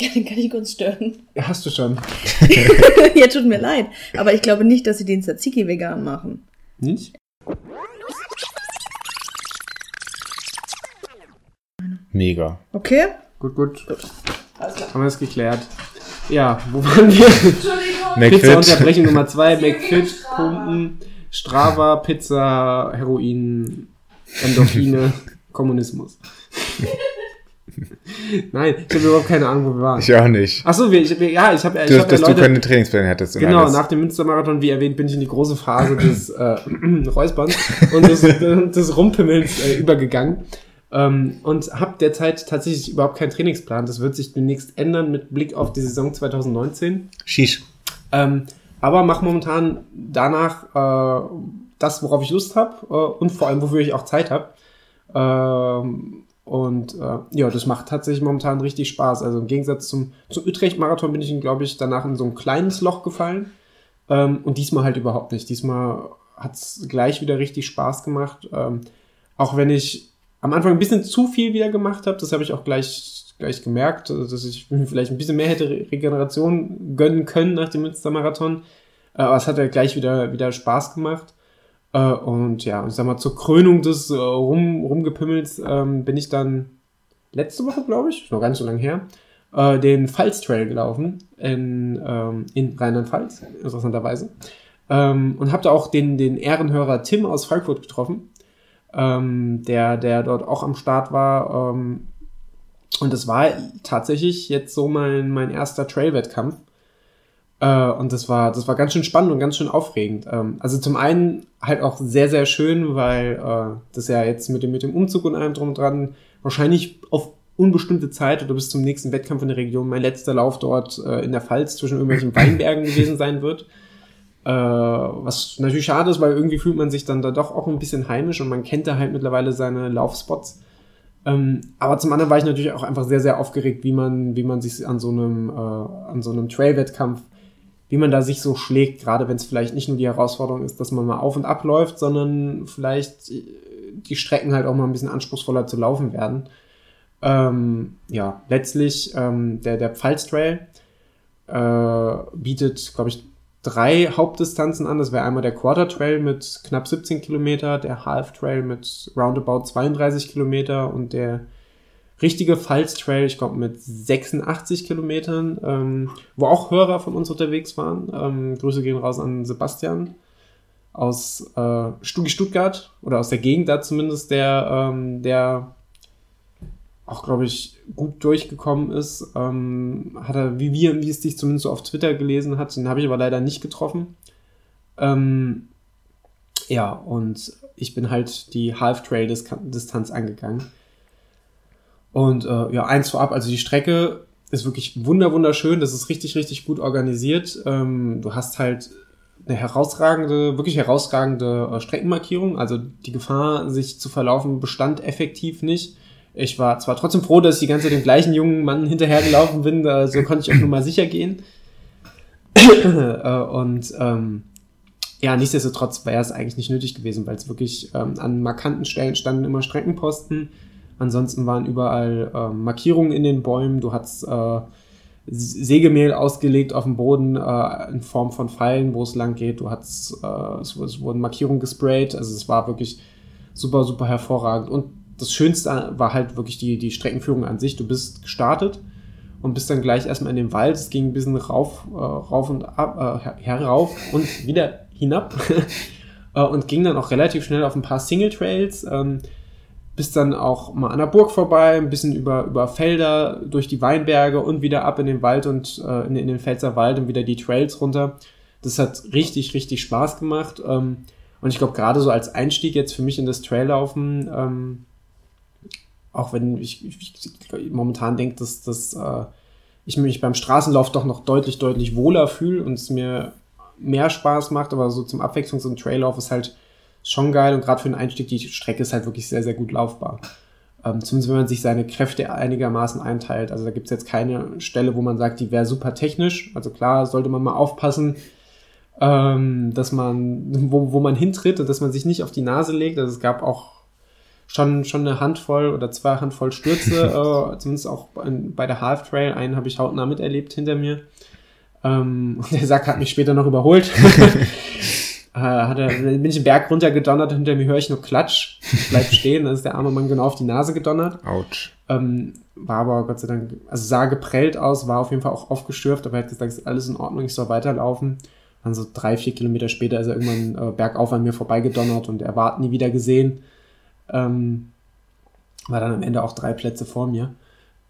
Den kann ich kurz stören. Ja, Hast du schon. ja, tut mir leid. Aber ich glaube nicht, dass sie den Tzatziki vegan machen. Nicht? Mega. Okay? Gut, gut. Alles klar. Haben wir es geklärt. Ja, wo waren wir? Pizza McFit. Unterbrechung Nummer zwei, McFit, Pumpen, Strava, Pizza, Heroin, Endorphine, Kommunismus. Nein, ich habe überhaupt keine Ahnung, wo wir waren. Ich auch nicht. Achso, wir, ich, wir- ja, ich habe ich Du, hab dass ja du Leute, keine Trainingspläne hattest. Genau, alles. nach dem Münstermarathon, wie erwähnt, bin ich in die große Phase des äh, Räusperns und des, des Rumpimmelns äh, übergegangen. Ähm, und habe derzeit tatsächlich überhaupt keinen Trainingsplan. Das wird sich demnächst ändern mit Blick auf die Saison 2019. Shish. Ähm, aber mache momentan danach äh, das, worauf ich Lust habe äh, und vor allem, wofür ich auch Zeit habe. Ähm, und äh, ja, das macht tatsächlich momentan richtig Spaß. Also im Gegensatz zum, zum Utrecht-Marathon bin ich, glaube ich, danach in so ein kleines Loch gefallen. Ähm, und diesmal halt überhaupt nicht. Diesmal hat es gleich wieder richtig Spaß gemacht. Ähm, auch wenn ich am Anfang ein bisschen zu viel wieder gemacht habe, das habe ich auch gleich, gleich gemerkt, dass ich mir vielleicht ein bisschen mehr hätte Re- Regeneration gönnen können nach dem Münstermarathon. Äh, aber es hat ja gleich wieder, wieder Spaß gemacht. Äh, und ja, ich sag mal, zur Krönung des äh, Rum, Rumgepimmels ähm, bin ich dann letzte Woche, glaube ich, noch gar nicht so lange her, äh, den Pfalz Trail gelaufen in, ähm, in Rheinland-Pfalz, interessanterweise. Ähm, und habe da auch den, den Ehrenhörer Tim aus Frankfurt getroffen, ähm, der, der dort auch am Start war. Ähm, und das war tatsächlich jetzt so mein, mein erster Trail-Wettkampf. Äh, und das war, das war ganz schön spannend und ganz schön aufregend. Ähm, also zum einen halt auch sehr, sehr schön, weil äh, das ja jetzt mit dem, mit dem Umzug und allem drum und dran wahrscheinlich auf unbestimmte Zeit oder bis zum nächsten Wettkampf in der Region mein letzter Lauf dort äh, in der Pfalz zwischen irgendwelchen Weinbergen gewesen sein wird. Äh, was natürlich schade ist, weil irgendwie fühlt man sich dann da doch auch ein bisschen heimisch und man kennt da halt mittlerweile seine Laufspots. Ähm, aber zum anderen war ich natürlich auch einfach sehr, sehr aufgeregt, wie man, wie man sich an so einem, äh, an so einem Trail-Wettkampf, wie man da sich so schlägt, gerade wenn es vielleicht nicht nur die Herausforderung ist, dass man mal auf und ab läuft, sondern vielleicht äh, die Strecken halt auch mal ein bisschen anspruchsvoller zu laufen werden. Ähm, ja, letztlich ähm, der, der Pfalz Trail äh, bietet, glaube ich, drei Hauptdistanzen an. Das wäre einmal der Quarter Trail mit knapp 17 Kilometer, der Half Trail mit roundabout 32 Kilometer und der richtige Pfalz Trail, ich glaube, mit 86 Kilometern, ähm, wo auch Hörer von uns unterwegs waren. Ähm, Grüße gehen raus an Sebastian aus äh, Stugi Stuttgart oder aus der Gegend da zumindest, der, ähm, der auch, glaube ich, gut durchgekommen ist. Ähm, hat er, wie, wie, wie es dich zumindest so auf Twitter gelesen hat, den habe ich aber leider nicht getroffen. Ähm, ja, und ich bin halt die Half-Trail-Distanz angegangen. Und äh, ja, eins vorab, also die Strecke ist wirklich wunder wunderschön, das ist richtig, richtig gut organisiert. Ähm, du hast halt eine herausragende, wirklich herausragende äh, Streckenmarkierung. Also die Gefahr, sich zu verlaufen, bestand effektiv nicht. Ich war zwar trotzdem froh, dass ich die ganze Zeit dem gleichen jungen Mann hinterhergelaufen bin, da, so konnte ich auch nur mal sicher gehen. Äh, und ähm, ja, nichtsdestotrotz wäre es eigentlich nicht nötig gewesen, weil es wirklich ähm, an markanten Stellen standen immer Streckenposten. Ansonsten waren überall ähm, Markierungen in den Bäumen. Du hattest äh, Sägemehl ausgelegt auf dem Boden äh, in Form von Pfeilen, wo es lang geht. Du hattest, äh, es, es wurden Markierungen gesprayt. Also es war wirklich super, super hervorragend. Und das Schönste war halt wirklich die, die Streckenführung an sich. Du bist gestartet und bist dann gleich erstmal in den Wald. Es ging ein bisschen rauf, äh, rauf und ab, äh, herauf und wieder hinab. äh, und ging dann auch relativ schnell auf ein paar Single Trails. Ähm, bist dann auch mal an der Burg vorbei, ein bisschen über, über Felder, durch die Weinberge und wieder ab in den Wald und äh, in, in den Pfälzer Wald und wieder die Trails runter. Das hat richtig, richtig Spaß gemacht. Ähm, und ich glaube, gerade so als Einstieg jetzt für mich in das Traillaufen, ähm, auch wenn ich, ich, ich momentan denke, dass, dass äh, ich mich beim Straßenlauf doch noch deutlich, deutlich wohler fühle und es mir mehr Spaß macht, aber so zum Abwechslungs- und Traillauf ist halt schon geil und gerade für den Einstieg, die Strecke ist halt wirklich sehr, sehr gut laufbar. Ähm, zumindest wenn man sich seine Kräfte einigermaßen einteilt. Also da gibt es jetzt keine Stelle, wo man sagt, die wäre super technisch. Also klar, sollte man mal aufpassen, ähm, dass man, wo, wo man hintritt und dass man sich nicht auf die Nase legt. Also es gab auch schon, schon eine Handvoll oder zwei Handvoll Stürze, äh, zumindest auch bei, bei der Half Trail. Einen habe ich hautnah miterlebt hinter mir. Ähm, und der Sack hat mich später noch überholt. äh, hat er, bin ich den Berg runtergedonnert, hinter mir höre ich nur Klatsch. Bleib stehen, dann ist der arme Mann genau auf die Nase gedonnert. Autsch. Ähm, war aber Gott sei Dank, also sah geprellt aus, war auf jeden Fall auch aufgestürft, aber er hat gesagt, ist alles in Ordnung, ich soll weiterlaufen. Dann so drei, vier Kilometer später ist er irgendwann äh, bergauf an mir vorbeigedonnert und er war nie wieder gesehen. Ähm, war dann am Ende auch drei Plätze vor mir.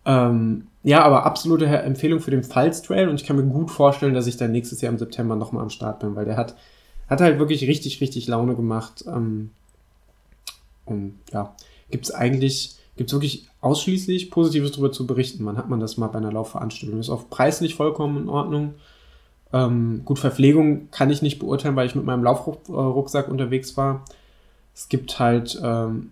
Ähm, ja, aber absolute Empfehlung für den Pfalz Trail und ich kann mir gut vorstellen, dass ich dann nächstes Jahr im September nochmal am Start bin, weil der hat, hat halt wirklich richtig, richtig Laune gemacht. Ähm, und ja, gibt's eigentlich, gibt's wirklich ausschließlich Positives darüber zu berichten. Man hat man das mal bei einer Laufveranstaltung. Ist auch preislich vollkommen in Ordnung. Ähm, gut, Verpflegung kann ich nicht beurteilen, weil ich mit meinem Laufrucksack unterwegs war. Es gibt halt ähm,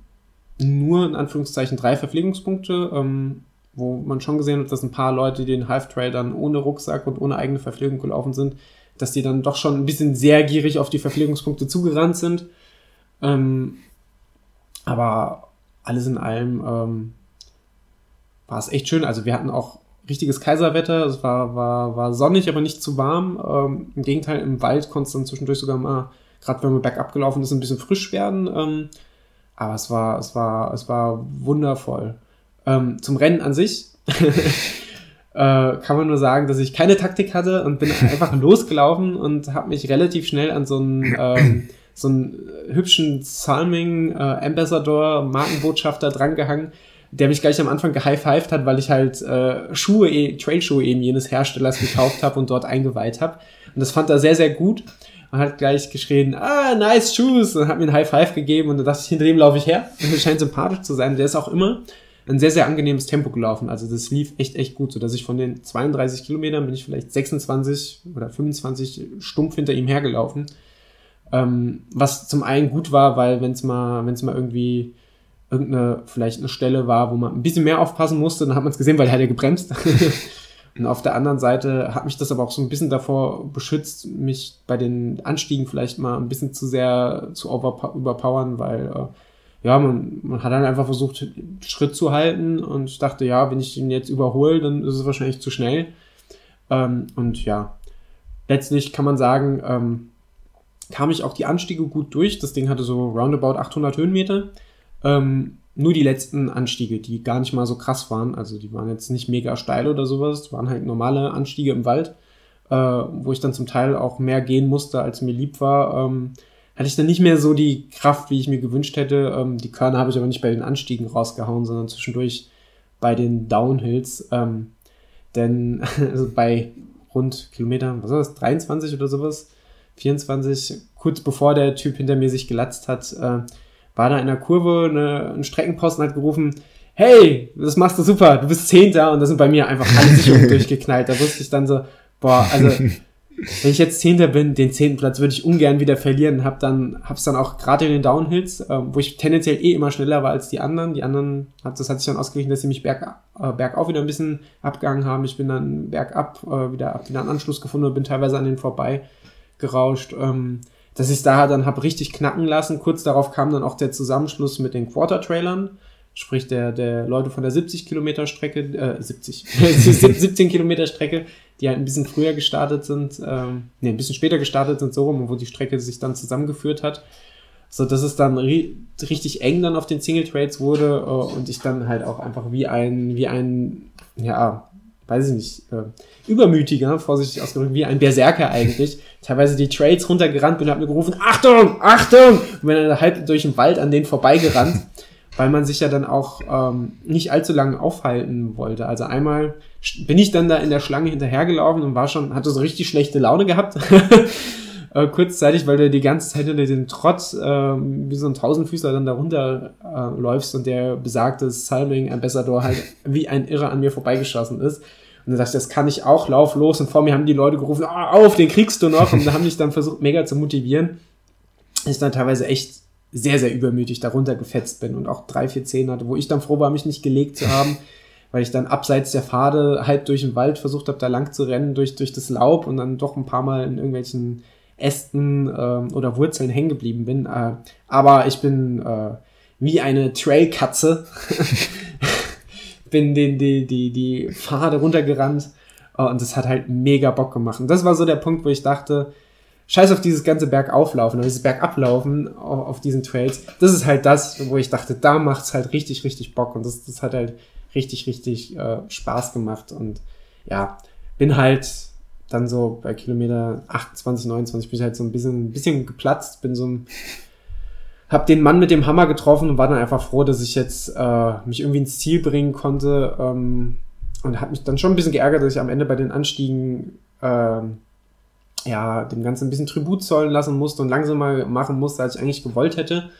nur in Anführungszeichen drei Verpflegungspunkte, ähm, wo man schon gesehen hat, dass ein paar Leute, die den Half Trail dann ohne Rucksack und ohne eigene Verpflegung gelaufen sind, dass die dann doch schon ein bisschen sehr gierig auf die Verpflegungspunkte zugerannt sind. Ähm, aber alles in allem ähm, war es echt schön. Also wir hatten auch richtiges Kaiserwetter. Es war, war, war sonnig, aber nicht zu warm. Ähm, Im Gegenteil, im Wald konnte es dann zwischendurch sogar mal, gerade wenn man bergab gelaufen ist, ein bisschen frisch werden. Ähm, aber es war, es war, es war wundervoll. Ähm, zum Rennen an sich äh, kann man nur sagen, dass ich keine Taktik hatte und bin einfach losgelaufen und habe mich relativ schnell an so einen, ähm, so einen hübschen Salming äh, Ambassador Markenbotschafter drangehangen, der mich gleich am Anfang gehighfived hat, weil ich halt äh, Schuhe, eh, Trailschuhe eben jenes Herstellers gekauft habe und dort eingeweiht habe. Und das fand er sehr, sehr gut. Und hat gleich geschrien, ah, nice shoes, und hat mir ein High Five gegeben und dann dachte ich, hinter dem laufe ich her. Und der scheint sympathisch zu sein. Der ist auch immer ein sehr, sehr angenehmes Tempo gelaufen. Also das lief echt, echt gut, so dass ich von den 32 Kilometern bin ich vielleicht 26 oder 25 stumpf hinter ihm hergelaufen. Ähm, was zum einen gut war, weil wenn es mal, wenn es mal irgendwie irgendeine, vielleicht eine Stelle war, wo man ein bisschen mehr aufpassen musste, dann hat man es gesehen, weil er hat ja gebremst. Und auf der anderen Seite hat mich das aber auch so ein bisschen davor beschützt, mich bei den Anstiegen vielleicht mal ein bisschen zu sehr zu überpowern, weil äh, ja, man, man hat dann einfach versucht, Schritt zu halten und dachte, ja, wenn ich ihn jetzt überhole, dann ist es wahrscheinlich zu schnell. Ähm, und ja, letztlich kann man sagen, ähm, kam ich auch die Anstiege gut durch. Das Ding hatte so roundabout 800 Höhenmeter. Ähm, nur die letzten Anstiege, die gar nicht mal so krass waren, also die waren jetzt nicht mega steil oder sowas, waren halt normale Anstiege im Wald, äh, wo ich dann zum Teil auch mehr gehen musste, als mir lieb war. Ähm, hatte ich dann nicht mehr so die Kraft, wie ich mir gewünscht hätte. Ähm, die Körner habe ich aber nicht bei den Anstiegen rausgehauen, sondern zwischendurch bei den Downhills. Ähm, denn also bei rund Kilometer, was war das, 23 oder sowas, 24, kurz bevor der Typ hinter mir sich gelatzt hat, äh, war da in der Kurve eine, ein Streckenposten hat gerufen, hey, das machst du super, du bist Zehnter und da sind bei mir einfach alle Sicherungen durchgeknallt. Da wusste ich dann so, boah, also wenn ich jetzt Zehnter bin, den zehnten Platz würde ich ungern wieder verlieren. Hab dann, hab's dann auch gerade in den Downhills, äh, wo ich tendenziell eh immer schneller war als die anderen. Die anderen, hat, das hat sich dann ausgeglichen, dass sie mich berg, äh, bergauf wieder ein bisschen abgegangen haben. Ich bin dann bergab äh, wieder, wieder einen Anschluss gefunden und bin teilweise an denen vorbei gerauscht. Ähm, dass ich da dann hab richtig knacken lassen. Kurz darauf kam dann auch der Zusammenschluss mit den Quarter-Trailern, sprich der, der Leute von der 70 Kilometer Strecke, äh, 70, 17 Kilometer Strecke, die halt ein bisschen früher gestartet sind, ähm, nee, ein bisschen später gestartet sind, so rum, wo die Strecke sich dann zusammengeführt hat. So dass es dann ri richtig eng dann auf den Single Trades wurde äh, und ich dann halt auch einfach wie ein, wie ein, ja, weiß ich nicht, äh, übermütiger, vorsichtig ausgedrückt, wie ein Berserker eigentlich, teilweise die Trades runtergerannt bin und hab mir gerufen, Achtung, Achtung! Und bin dann halb durch den Wald an denen vorbeigerannt, weil man sich ja dann auch ähm, nicht allzu lange aufhalten wollte. Also einmal bin ich dann da in der Schlange hinterhergelaufen und war schon, hatte so richtig schlechte Laune gehabt. äh, kurzzeitig, weil du die ganze Zeit unter den Trott äh, wie so ein Tausendfüßler dann darunter äh, läufst und der besagte Salming Ambassador halt wie ein Irrer an mir vorbeigeschossen ist. Und dann dachte ich, das kann ich auch, lauf los. Und vor mir haben die Leute gerufen, oh, auf, den kriegst du noch. Und da haben mich dann versucht, mega zu motivieren. Ich dann teilweise echt sehr, sehr übermütig darunter gefetzt bin und auch drei, vier Zehen hatte, wo ich dann froh war, mich nicht gelegt zu haben, weil ich dann abseits der Pfade halb durch den Wald versucht habe, da lang zu rennen, durch, durch das Laub und dann doch ein paar Mal in irgendwelchen Ästen äh, oder Wurzeln hängen geblieben bin. Äh, aber ich bin äh, wie eine Trailkatze, bin den, die, die, die Pfade runtergerannt äh, und das hat halt mega Bock gemacht. Und das war so der Punkt, wo ich dachte, scheiß auf dieses ganze Bergauflaufen dieses Bergablaufen auf, auf diesen Trails. Das ist halt das, wo ich dachte, da macht's halt richtig, richtig Bock und das, das hat halt richtig, richtig äh, Spaß gemacht und ja, bin halt dann so bei Kilometer 28, 29 bin ich halt so ein bisschen, ein bisschen geplatzt, bin so ein, hab den Mann mit dem Hammer getroffen und war dann einfach froh, dass ich jetzt äh, mich irgendwie ins Ziel bringen konnte. Ähm, und hat mich dann schon ein bisschen geärgert, dass ich am Ende bei den Anstiegen ähm, ja, dem Ganzen ein bisschen Tribut zollen lassen musste und langsamer machen musste, als ich eigentlich gewollt hätte.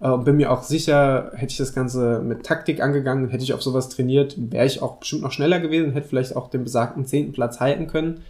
Äh, und bin mir auch sicher, hätte ich das Ganze mit Taktik angegangen, hätte ich auf sowas trainiert, wäre ich auch bestimmt noch schneller gewesen, hätte vielleicht auch den besagten zehnten Platz halten können.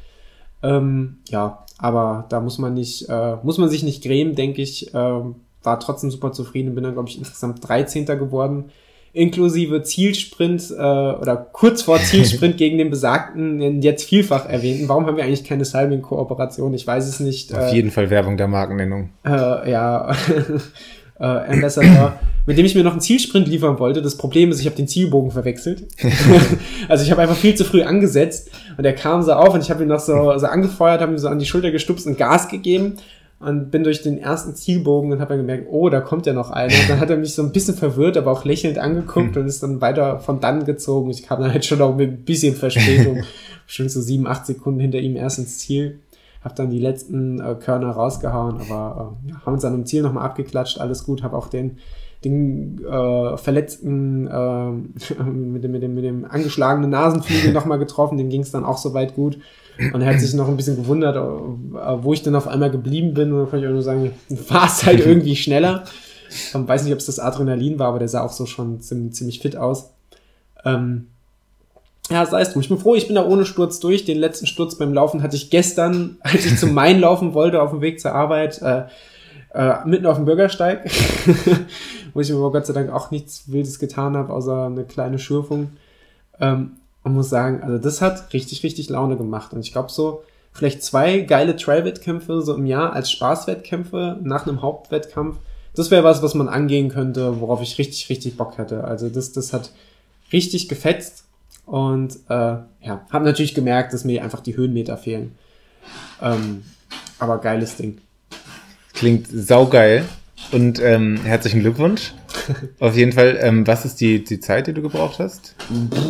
Ähm, ja, aber da muss man nicht, äh, muss man sich nicht grämen, denke ich. Äh, war trotzdem super zufrieden, bin dann, glaube ich, insgesamt 13. geworden inklusive Zielsprint äh, oder kurz vor Zielsprint gegen den besagten, jetzt vielfach erwähnten. Warum haben wir eigentlich keine Salming-Kooperation? Ich weiß es nicht. Auf äh, jeden Fall Werbung der Markennennung. Äh, ja, äh, Ambassador, mit dem ich mir noch einen Zielsprint liefern wollte. Das Problem ist, ich habe den Zielbogen verwechselt. also ich habe einfach viel zu früh angesetzt und er kam so auf und ich habe ihn noch so, so angefeuert, habe ihm so an die Schulter gestupst und Gas gegeben und bin durch den ersten Zielbogen und habe dann gemerkt, oh, da kommt ja noch einer. Und dann hat er mich so ein bisschen verwirrt, aber auch lächelnd angeguckt und ist dann weiter von dann gezogen. Ich kam dann halt schon auch mit ein bisschen Verspätung, schon so sieben, acht Sekunden hinter ihm erst ins Ziel. Hab dann die letzten äh, Körner rausgehauen, aber äh, haben uns dann im Ziel nochmal abgeklatscht, alles gut. Hab auch den, den äh, verletzten, äh, mit, dem, mit, dem, mit dem angeschlagenen Nasenflügel nochmal getroffen, dem ging es dann auch soweit gut. Und er hat sich noch ein bisschen gewundert, äh, wo ich dann auf einmal geblieben bin. Und dann kann ich auch nur sagen, war es halt irgendwie schneller. Ich weiß nicht, ob es das Adrenalin war, aber der sah auch so schon ziemlich, fit aus. Ähm, ja, sei es drum. Ich bin froh, ich bin da ohne Sturz durch. Den letzten Sturz beim Laufen hatte ich gestern, als ich zum Main laufen wollte, auf dem Weg zur Arbeit, äh, äh, mitten auf dem Bürgersteig, wo ich aber Gott sei Dank auch nichts Wildes getan habe, außer eine kleine Schürfung. Ähm, und muss sagen, also das hat richtig, richtig Laune gemacht. Und ich glaube so, vielleicht zwei geile Trail-Wettkämpfe so im Jahr als Spaßwettkämpfe nach einem Hauptwettkampf. Das wäre was, was man angehen könnte, worauf ich richtig, richtig Bock hätte. Also das, das hat richtig gefetzt. Und äh, ja, habe natürlich gemerkt, dass mir einfach die Höhenmeter fehlen. Ähm, aber geiles Ding. Klingt saugeil. Und ähm, herzlichen Glückwunsch. Auf jeden Fall, ähm, was ist die, die Zeit, die du gebraucht hast?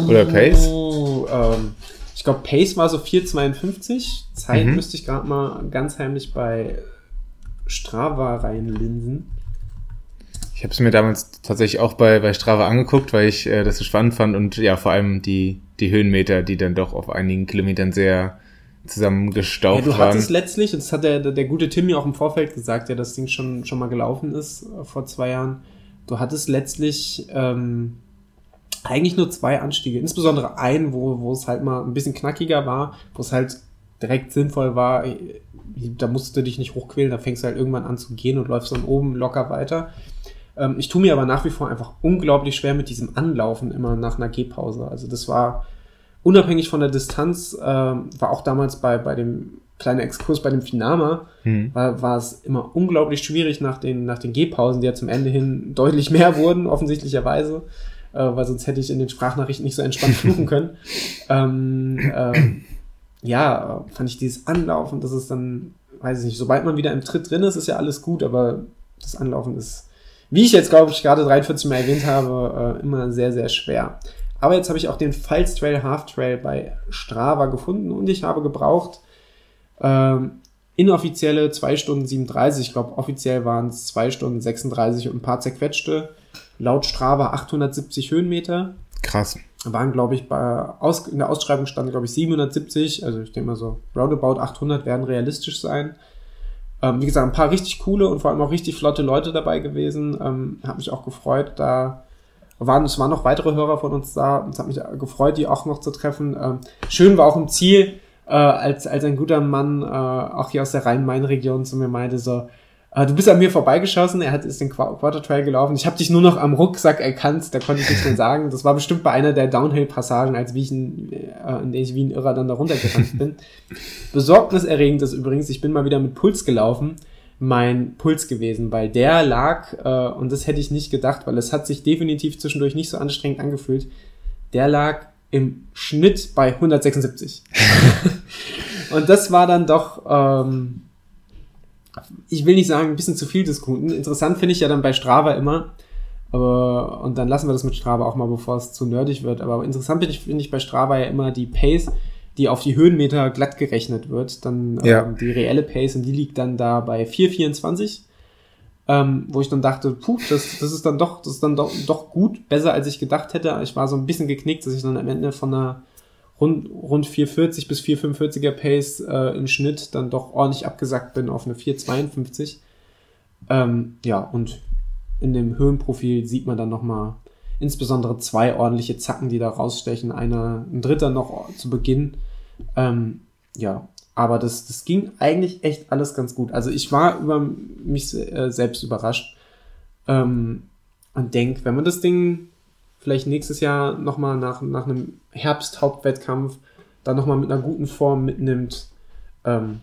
Oder Pace? ähm, ich glaube, Pace war so 4,52. Zeit mhm. müsste ich gerade mal ganz heimlich bei Strava reinlinsen. Ich habe es mir damals tatsächlich auch bei, bei Strava angeguckt, weil ich äh, das so spannend fand und ja, vor allem die, die Höhenmeter, die dann doch auf einigen Kilometern sehr zusammengestaucht ja, du waren. hattest letztlich, das hat der, der gute Timmy auch im Vorfeld gesagt, der das Ding schon, schon mal gelaufen ist äh, vor zwei Jahren. Du hattest letztlich ähm, eigentlich nur zwei Anstiege, insbesondere einen, wo, wo es halt mal ein bisschen knackiger war, wo es halt direkt sinnvoll war, äh, da musst du dich nicht hochquälen, da fängst du halt irgendwann an zu gehen und läufst dann oben locker weiter. Ähm, ich tue mir aber nach wie vor einfach unglaublich schwer mit diesem Anlaufen immer nach einer Gehpause. Also das war unabhängig von der Distanz, äh, war auch damals bei, bei dem kleinen Exkurs bei dem Finama, hm. war, war es immer unglaublich schwierig nach den, nach den Gehpausen, die ja zum Ende hin deutlich mehr wurden, offensichtlicherweise, äh, weil sonst hätte ich in den Sprachnachrichten nicht so entspannt fluchen können. ähm, äh, ja, fand ich dieses Anlaufen, das ist dann, weiß ich nicht, sobald man wieder im Tritt drin ist, ist ja alles gut, aber das Anlaufen ist, wie ich jetzt, glaube ich, gerade 43 Mal erwähnt habe, äh, immer sehr, sehr schwer. Aber jetzt habe ich auch den Pfalz Trail Half Trail bei Strava gefunden und ich habe gebraucht ähm, inoffizielle 2 Stunden 37. Ich glaube, offiziell waren es 2 Stunden 36 und ein paar zerquetschte. Laut Strava 870 Höhenmeter. Krass. Waren, glaube ich, bei Aus, in der Ausschreibung stand, glaube ich, 770. Also ich denke mal so, roundabout 800 werden realistisch sein. Ähm, wie gesagt, ein paar richtig coole und vor allem auch richtig flotte Leute dabei gewesen. Ähm, Hat mich auch gefreut, da waren, es waren noch weitere Hörer von uns da. Es hat mich gefreut, die auch noch zu treffen. Ähm, schön war auch im Ziel, äh, als, als ein guter Mann, äh, auch hier aus der Rhein-Main-Region zu mir meinte, so, äh, du bist an mir vorbeigeschossen, er hat ist den Quarter Trail gelaufen. Ich habe dich nur noch am Rucksack erkannt, da konnte ich nichts mehr sagen. Das war bestimmt bei einer der Downhill-Passagen, als wie ich in, äh, in der ich wie ein Irrer dann da runtergerannt bin. Besorgniserregend ist übrigens, ich bin mal wieder mit Puls gelaufen mein Puls gewesen, weil der lag, äh, und das hätte ich nicht gedacht, weil es hat sich definitiv zwischendurch nicht so anstrengend angefühlt, der lag im Schnitt bei 176. und das war dann doch, ähm, ich will nicht sagen, ein bisschen zu viel des Guten. Interessant finde ich ja dann bei Strava immer, aber, und dann lassen wir das mit Strava auch mal, bevor es zu nerdig wird, aber interessant finde ich, find ich bei Strava ja immer die Pace, die auf die Höhenmeter glatt gerechnet wird. Dann ja. ähm, die reelle Pace und die liegt dann da bei 4,24. Ähm, wo ich dann dachte, puh, das, das ist dann doch, das ist dann doch, doch gut, besser als ich gedacht hätte. Ich war so ein bisschen geknickt, dass ich dann am Ende von einer rund, rund 440 bis 445er Pace äh, im Schnitt dann doch ordentlich abgesackt bin auf eine 452. Ähm, ja, und in dem Höhenprofil sieht man dann nochmal insbesondere zwei ordentliche Zacken, die da rausstechen. Einer, ein dritter noch zu Beginn. Ähm, ja, aber das, das ging eigentlich echt alles ganz gut. Also ich war über mich äh, selbst überrascht ähm, und denke, wenn man das Ding vielleicht nächstes Jahr nochmal nach, nach einem Herbst-Hauptwettkampf dann nochmal mit einer guten Form mitnimmt, ähm,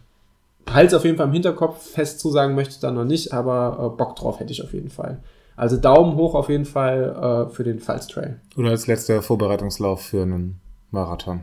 halt auf jeden Fall im Hinterkopf, fest zusagen möchte ich dann noch nicht, aber äh, Bock drauf hätte ich auf jeden Fall. Also Daumen hoch auf jeden Fall äh, für den Pfalz Trail. Oder als letzter Vorbereitungslauf für einen Marathon.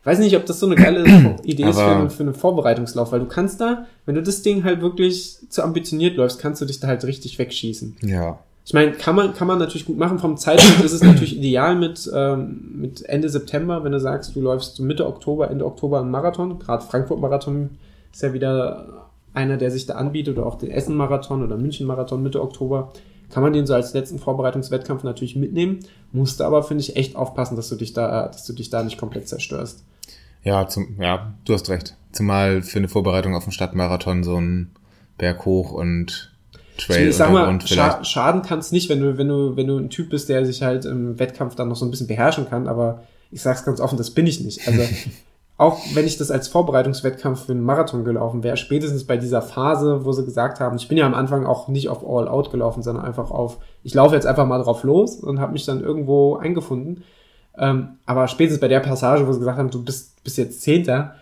Ich weiß nicht, ob das so eine geile Idee ist für, einen- für einen Vorbereitungslauf, weil du kannst da, wenn du das Ding halt wirklich zu ambitioniert läufst, kannst du dich da halt richtig wegschießen. Ja. Ich meine, kann man, kann man natürlich gut machen. Vom Zeitpunkt ist es natürlich ideal mit, ähm, mit Ende September, wenn du sagst, du läufst Mitte Oktober, Ende Oktober einen Marathon. Gerade Frankfurt-Marathon ist ja wieder einer, der sich da anbietet, oder auch den Essen-Marathon oder München-Marathon Mitte Oktober. Kann man den so als letzten Vorbereitungswettkampf natürlich mitnehmen. Musst aber, finde ich, echt aufpassen, dass du dich da, dass du dich da nicht komplett zerstörst. Ja, zum, ja, du hast recht. Zumal für eine Vorbereitung auf den Stadtmarathon so ein Berg hoch und Trail ich sag mal, scha schaden kann es nicht, wenn du, wenn du, wenn du ein Typ bist, der sich halt im Wettkampf dann noch so ein bisschen beherrschen kann, aber ich sag's ganz offen, das bin ich nicht. Also auch wenn ich das als Vorbereitungswettkampf für einen Marathon gelaufen wäre, spätestens bei dieser Phase, wo sie gesagt haben, ich bin ja am Anfang auch nicht auf All Out gelaufen, sondern einfach auf, ich laufe jetzt einfach mal drauf los und habe mich dann irgendwo eingefunden. Ähm, aber spätestens bei der Passage, wo sie gesagt haben, du bist, bist jetzt Zehnter,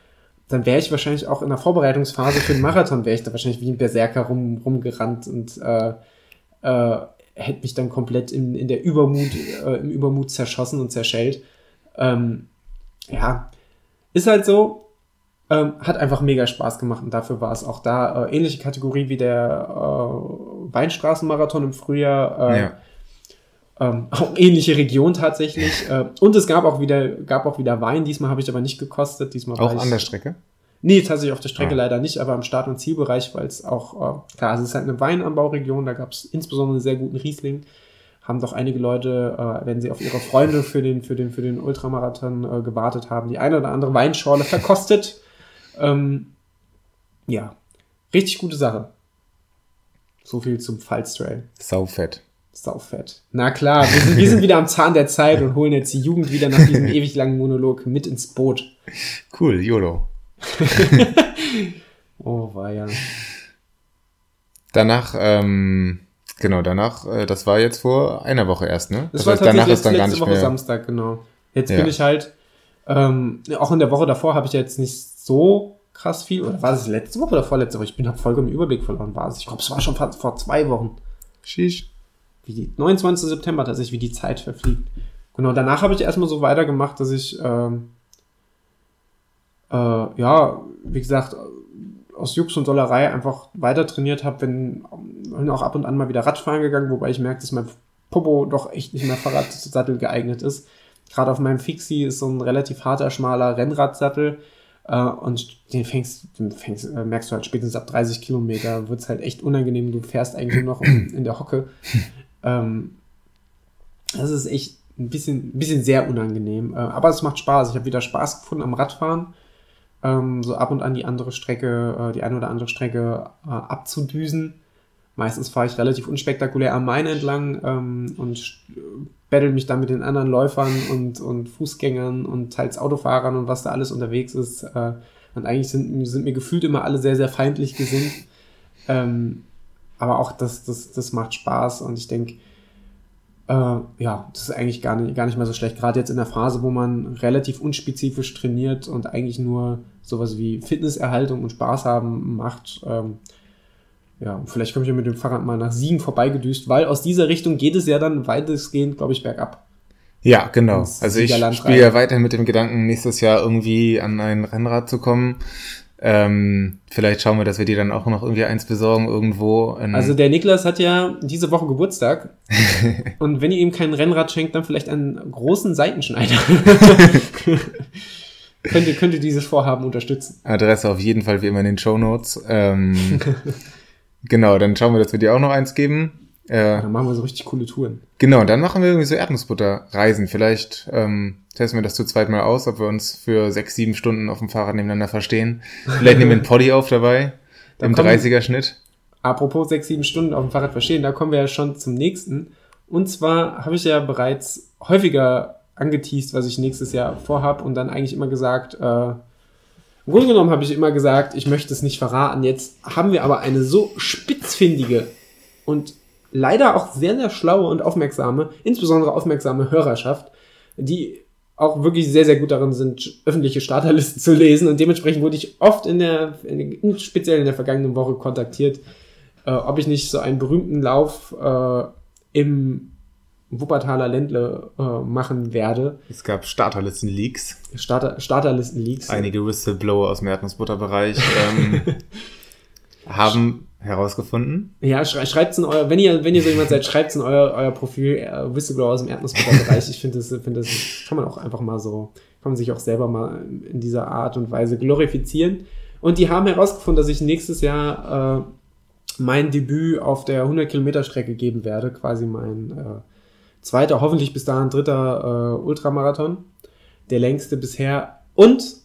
dann wäre ich wahrscheinlich auch in der Vorbereitungsphase für den Marathon, wäre ich da wahrscheinlich wie ein Berserker rum, rumgerannt und äh, äh, hätte mich dann komplett in, in der Übermut, äh, im Übermut zerschossen und zerschellt. Ähm, ja, ist halt so. Ähm, hat einfach mega Spaß gemacht und dafür war es auch da. Äh, ähnliche Kategorie wie der äh, Weinstraßenmarathon im Frühjahr. Äh, Ja. ähm, auch ähnliche Region tatsächlich. äh, und es gab auch wieder, gab auch wieder Wein. Diesmal habe ich aber nicht gekostet. Diesmal war Auch ich, an der Strecke? Nee, tatsächlich auf der Strecke Ah. leider nicht, aber am Start- und Zielbereich, weil es auch, äh, klar, es ist halt eine Weinanbauregion, da gab es insbesondere einen sehr guten Riesling. Haben doch einige Leute, äh, wenn sie auf ihre Freunde für den, für den, für den Ultramarathon äh, gewartet haben, die eine oder andere Weinschorle verkostet. Ähm, ja, richtig gute Sache. So viel zum Pfalz Trail. Saufett. Saufett. Na klar, wir sind, wir sind wieder am Zahn der Zeit und holen jetzt die Jugend wieder nach diesem ewig langen Monolog mit ins Boot. Cool, YOLO. Oh, war ja. Danach, ähm, genau, danach, äh, das war jetzt vor einer Woche erst, ne? Das, war heißt, danach ist letzte, dann gar letzte nicht Woche mehr. Samstag, genau. Jetzt Ja. bin ich halt, ähm, auch in der Woche davor habe ich jetzt nicht so krass viel, oder war es letzte Woche oder vorletzte Woche? Ich bin hab vollkommen Überblick verloren. War es? Ich glaube, es war schon fast vor zwei Wochen. Sheesh. Wie die 29. September tatsächlich, wie die Zeit verfliegt. Genau, danach habe ich erstmal so weitergemacht, dass ich, ähm, äh, ja, wie gesagt, aus Jux und Dollerei einfach weiter trainiert habe, wenn bin auch ab und an mal wieder Radfahren gegangen, wobei ich merke, dass mein Popo doch echt nicht mehr Fahrradsattel geeignet ist. Gerade auf meinem Fixie ist so ein relativ harter, schmaler Rennradsattel. Äh, und den fängst, den fängst, äh, merkst du halt spätestens ab 30 Kilometer, wird's halt echt unangenehm. Du fährst eigentlich nur noch in der Hocke. Ähm, das ist echt ein bisschen, ein bisschen sehr unangenehm. Äh, aber es macht Spaß. Ich habe wieder Spaß gefunden am Radfahren. Ähm, so ab und an die andere Strecke, äh, die eine oder andere Strecke äh, abzudüsen. Meistens fahre ich relativ unspektakulär am Main entlang ähm, und äh, battle mich dann mit den anderen Läufern und, und Fußgängern und teils Autofahrern und was da alles unterwegs ist. Äh, und eigentlich sind, sind mir gefühlt immer alle sehr, sehr feindlich gesinnt. Ähm, aber auch das, das, das macht Spaß und ich denke, äh, ja, das ist eigentlich gar nicht, gar nicht mal so schlecht. Gerade jetzt in der Phase, wo man relativ unspezifisch trainiert und eigentlich nur sowas wie Fitnesserhaltung und Spaß haben macht. Ähm, ja, vielleicht komme ich ja mit dem Fahrrad mal nach Siegen vorbeigedüst, weil aus dieser Richtung geht es ja dann weitestgehend, glaube ich, bergab. Ja, genau. Also ich spiele ja weiter mit dem Gedanken, nächstes Jahr irgendwie an ein Rennrad zu kommen. Ähm, vielleicht schauen wir, dass wir dir dann auch noch irgendwie eins besorgen irgendwo. Also der Niklas hat ja diese Woche Geburtstag und wenn ihr ihm kein Rennrad schenkt, dann vielleicht einen großen Seitenschneider. könnt, ihr, könnt ihr dieses Vorhaben unterstützen. Adresse auf jeden Fall wie immer in den Show Notes. Ähm, genau, dann schauen wir, dass wir dir auch noch eins geben. Äh, Dann machen wir so richtig coole Touren. genau, und dann machen wir irgendwie so Erdnussbutter-Reisen. Vielleicht ähm, testen wir das zu zweit mal aus, ob wir uns für sechs, sieben Stunden auf dem Fahrrad nebeneinander verstehen. Vielleicht nehmen wir einen Poddy auf dabei, Da im kommen- 30er-Schnitt. Apropos sechs, sieben Stunden auf dem Fahrrad verstehen, da kommen wir ja schon zum nächsten. Und zwar habe ich ja bereits häufiger angeteased, was ich nächstes Jahr vorhab und dann eigentlich immer gesagt, äh, im Grunde genommen habe ich immer gesagt, ich möchte es nicht verraten. Jetzt haben wir aber eine so spitzfindige und leider auch sehr, sehr schlaue und aufmerksame, insbesondere aufmerksame Hörerschaft, die auch wirklich sehr, sehr gut darin sind, öffentliche Starterlisten zu lesen. Und dementsprechend wurde ich oft in der, in, speziell in der vergangenen Woche kontaktiert, äh, ob ich nicht so einen berühmten Lauf äh, im Wuppertaler Ländle äh, machen werde. Es gab Starterlisten-Leaks. Starter, Starterlisten-Leaks. Einige Whistleblower aus dem Erdnussbutterbereich ähm, haben herausgefunden. Ja, schrei schreibt's in euer, wenn ihr, wenn ihr so jemand seid, schreibt's in euer, euer Profil, äh, Whistleblower aus dem Erdnussbutterbereich. Ich finde das, finde das kann man auch einfach mal so, kann man sich auch selber mal in dieser Art und Weise glorifizieren. Und die haben herausgefunden, dass ich nächstes Jahr äh, mein Debüt auf der 100 Kilometer Strecke geben werde, quasi mein äh, zweiter, hoffentlich bis dahin dritter äh, Ultramarathon, der längste bisher und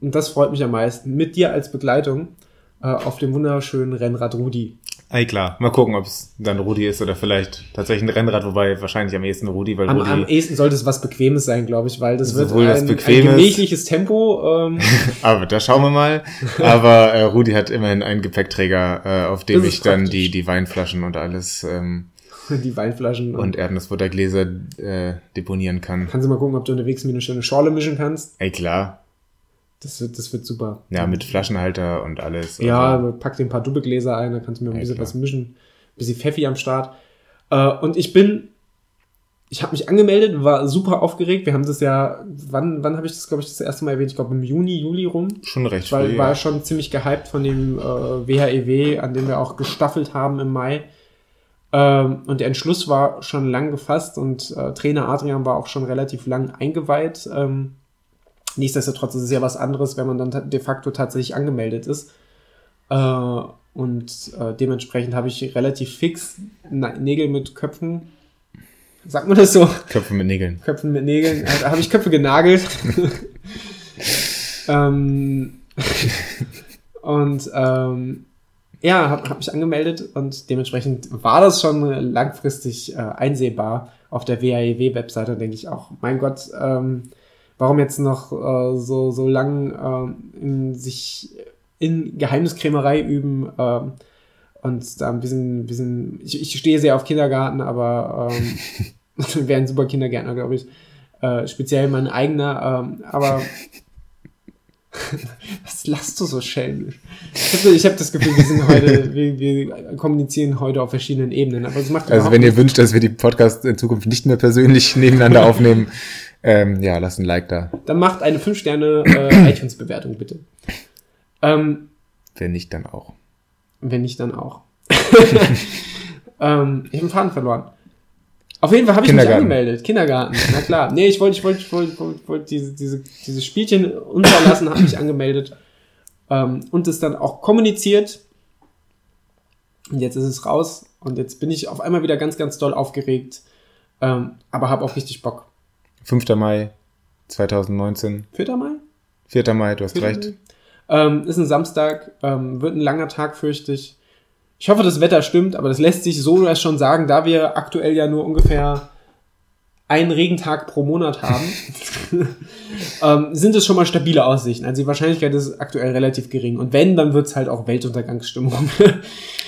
und das freut mich am meisten mit dir als Begleitung äh, auf dem wunderschönen Rennrad Rudi. Ey, klar. Mal gucken, ob es dann Rudi ist oder vielleicht tatsächlich ein Rennrad, wobei wahrscheinlich am ehesten Rudi, weil Am, Rudi. am ehesten sollte es was Bequemes sein, glaube ich, weil das wird ein, das ein gemächliches Tempo. Ähm, aber da schauen wir mal. Aber äh, Rudi hat immerhin einen Gepäckträger, äh, auf dem ich dann praktisch. die, die Weinflaschen und alles ähm, die Weinflaschen. und Erdnussbuttergläser äh, deponieren kann. kannst du mal gucken, ob du unterwegs mir eine schöne Schorle mischen kannst. Ey, klar. Das wird, das wird super. Ja, mit Flaschenhalter und alles. Ja, Also, pack dir ein paar Doppelgläser ein, da kannst du mir ein Ja, bisschen klar. was mischen. Ein bisschen Pfeffi am Start. Äh, und ich bin, ich habe mich angemeldet, war super aufgeregt. Wir haben das ja, wann, wann habe ich das, glaube ich, das erste Mal erwähnt? Ich glaube im Juni, Juli rum. schon recht weil früh. war ja. schon ziemlich gehypt von dem äh, WHEW, an dem wir auch gestaffelt haben im Mai. Ähm, und der Entschluss war schon lang gefasst und äh, Trainer Adrian war auch schon relativ lang eingeweiht. Ähm, nichtsdestotrotz ist es ja was anderes, wenn man dann de facto tatsächlich angemeldet ist. Äh, und äh, dementsprechend habe ich relativ fix Nägel mit Köpfen. Sagt man das so? Köpfe mit Nägeln. Köpfen mit Nägeln. Also, habe ich Köpfe genagelt. ähm, und ähm, ja, habe hab mich angemeldet und dementsprechend war das schon langfristig äh, einsehbar auf der WAEW-Webseite. denke ich auch, mein Gott, ähm, warum jetzt noch äh, so, so lang ähm, in, sich in Geheimniskrämerei üben ähm, und da ein bisschen, bisschen ich, ich stehe sehr auf Kindergarten, aber ähm, wäre ein super Kindergärtner, glaube ich. Äh, speziell mein eigener, ähm, aber was lachst du so schelmisch? Ich habe hab das Gefühl, wir sind heute, wir, wir kommunizieren heute auf verschiedenen Ebenen, aber es macht Also wenn ihr wünscht, dass wir die Podcasts in Zukunft nicht mehr persönlich nebeneinander aufnehmen, ähm, ja, lasst ein Like da. Dann macht eine 5-Sterne äh, iTunes-Bewertung, bitte. Ähm, Wenn nicht, dann auch. wenn nicht, dann auch. ähm, ich habe den Faden verloren. Auf jeden Fall habe ich mich angemeldet. Kindergarten, na klar. Nee, ich wollte ich wollte, ich wollte, wollte, wollte diese, diese, diese Spielchen unterlassen, habe mich angemeldet ähm, und es dann auch kommuniziert. Und jetzt ist es raus und jetzt bin ich auf einmal wieder ganz, ganz doll aufgeregt, ähm, aber habe auch richtig Bock. 5. Mai 2019. 4. Mai? 4. Mai, du hast Vierter recht. Mai? Ähm, ist ein Samstag, ähm, wird ein langer Tag, fürchte ich. Ich hoffe, das Wetter stimmt, aber das lässt sich so erst schon sagen, da wir aktuell ja nur ungefähr einen Regentag pro Monat haben, ähm, sind es schon mal stabile Aussichten. Also die Wahrscheinlichkeit ist aktuell relativ gering. Und wenn, dann wird's halt auch Weltuntergangsstimmung.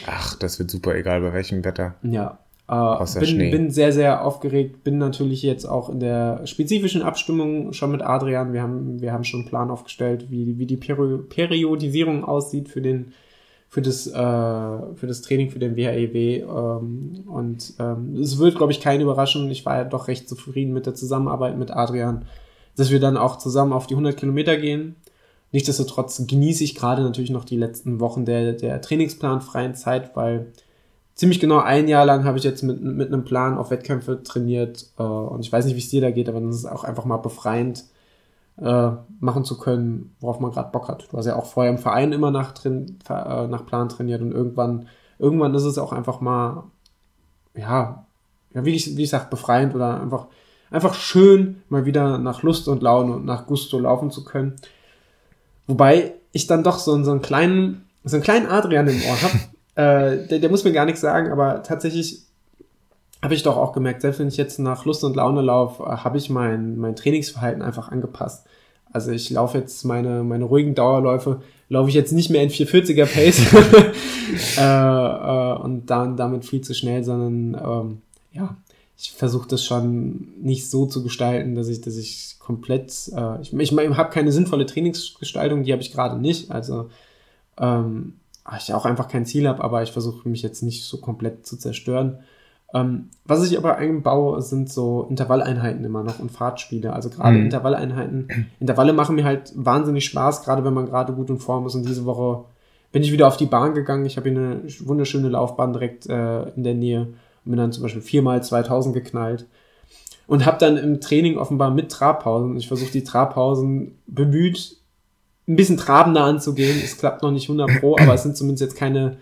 Ach, das wird super, egal bei welchem Wetter. Ja. Äh, bin, bin sehr, sehr aufgeregt. Bin natürlich jetzt auch in der spezifischen Abstimmung schon mit Adrian. Wir haben, wir haben schon einen Plan aufgestellt, wie, wie die Peri Periodisierung aussieht für den für das, äh, für das Training für den WHEW. Ähm, und ähm, es wird, glaube ich, keinen überraschen. Ich war ja doch recht zufrieden mit der Zusammenarbeit mit Adrian, dass wir dann auch zusammen auf die 100 Kilometer gehen. Nichtsdestotrotz genieße ich gerade natürlich noch die letzten Wochen der, der trainingsplanfreien Zeit, weil ziemlich genau ein Jahr lang habe ich jetzt mit, mit einem Plan auf Wettkämpfe trainiert äh, und ich weiß nicht, wie es dir da geht, aber das ist auch einfach mal befreiend, äh, machen zu können, worauf man gerade Bock hat. Du hast ja auch vorher im Verein immer nach, Train, äh, nach Plan trainiert und irgendwann, irgendwann ist es auch einfach mal ja, ja, wie ich, wie ich sag, befreiend oder einfach, einfach schön, mal wieder nach Lust und Laune und nach Gusto laufen zu können. Wobei ich dann doch so, so einen kleinen, so einen kleinen Adrian im Ohr habe. Äh, der, der muss mir gar nichts sagen, aber tatsächlich habe ich doch auch gemerkt, selbst wenn ich jetzt nach Lust und Laune laufe, äh, habe ich mein, mein Trainingsverhalten einfach angepasst. Also ich laufe jetzt meine, meine ruhigen Dauerläufe, laufe ich jetzt nicht mehr in 440er Pace äh, äh, und dann damit viel zu schnell, sondern ähm, ja, ich versuche das schon nicht so zu gestalten, dass ich, dass ich komplett, äh, ich, ich, ich habe keine sinnvolle Trainingsgestaltung, die habe ich gerade nicht. Also ähm, ich auch einfach kein Ziel habe, aber ich versuche mich jetzt nicht so komplett zu zerstören. Ähm, was ich aber einbaue, sind so Intervalleinheiten immer noch und Fahrtspiele. Also gerade mhm. Intervalleinheiten. Intervalle machen mir halt wahnsinnig Spaß, gerade wenn man gerade gut in Form ist. Und diese Woche bin ich wieder auf die Bahn gegangen. Ich habe hier eine wunderschöne Laufbahn direkt äh, in der Nähe. Und bin dann zum Beispiel viermal 2000 geknallt. Und habe dann im Training offenbar mit Trabpausen, ich versuche die Trabpausen bemüht, ein bisschen trabender anzugehen. Es klappt noch nicht 100 pro, aber es sind zumindest jetzt keine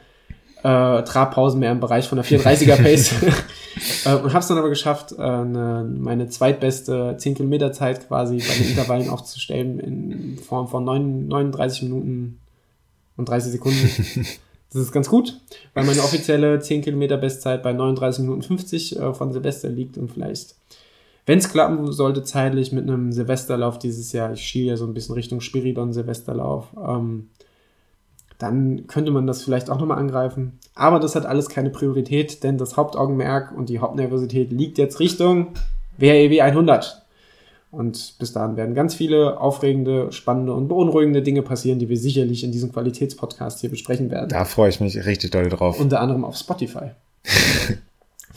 äh, Trabpausen mehr im Bereich von der 430er Pace. äh, und habe es dann aber geschafft, äh, eine, meine zweitbeste 10 Kilometer Zeit quasi bei den Intervallen aufzustellen in Form von 9, 39 Minuten und 30 Sekunden. Das ist ganz gut, weil meine offizielle 10 Kilometer Bestzeit bei 39 Minuten 50 äh, von Silvester liegt und vielleicht, wenn es klappen sollte, zeitlich mit einem Silvesterlauf dieses Jahr, ich schiele ja so ein bisschen Richtung Spiridon Silvesterlauf, ähm, dann könnte man das vielleicht auch nochmal angreifen. Aber das hat alles keine Priorität, denn das Hauptaugenmerk und die Hauptnervosität liegt jetzt Richtung WREW 100. Und bis dahin werden ganz viele aufregende, spannende und beunruhigende Dinge passieren, die wir sicherlich in diesem Qualitätspodcast hier besprechen werden. Da freue ich mich richtig doll drauf. Unter anderem auf Spotify.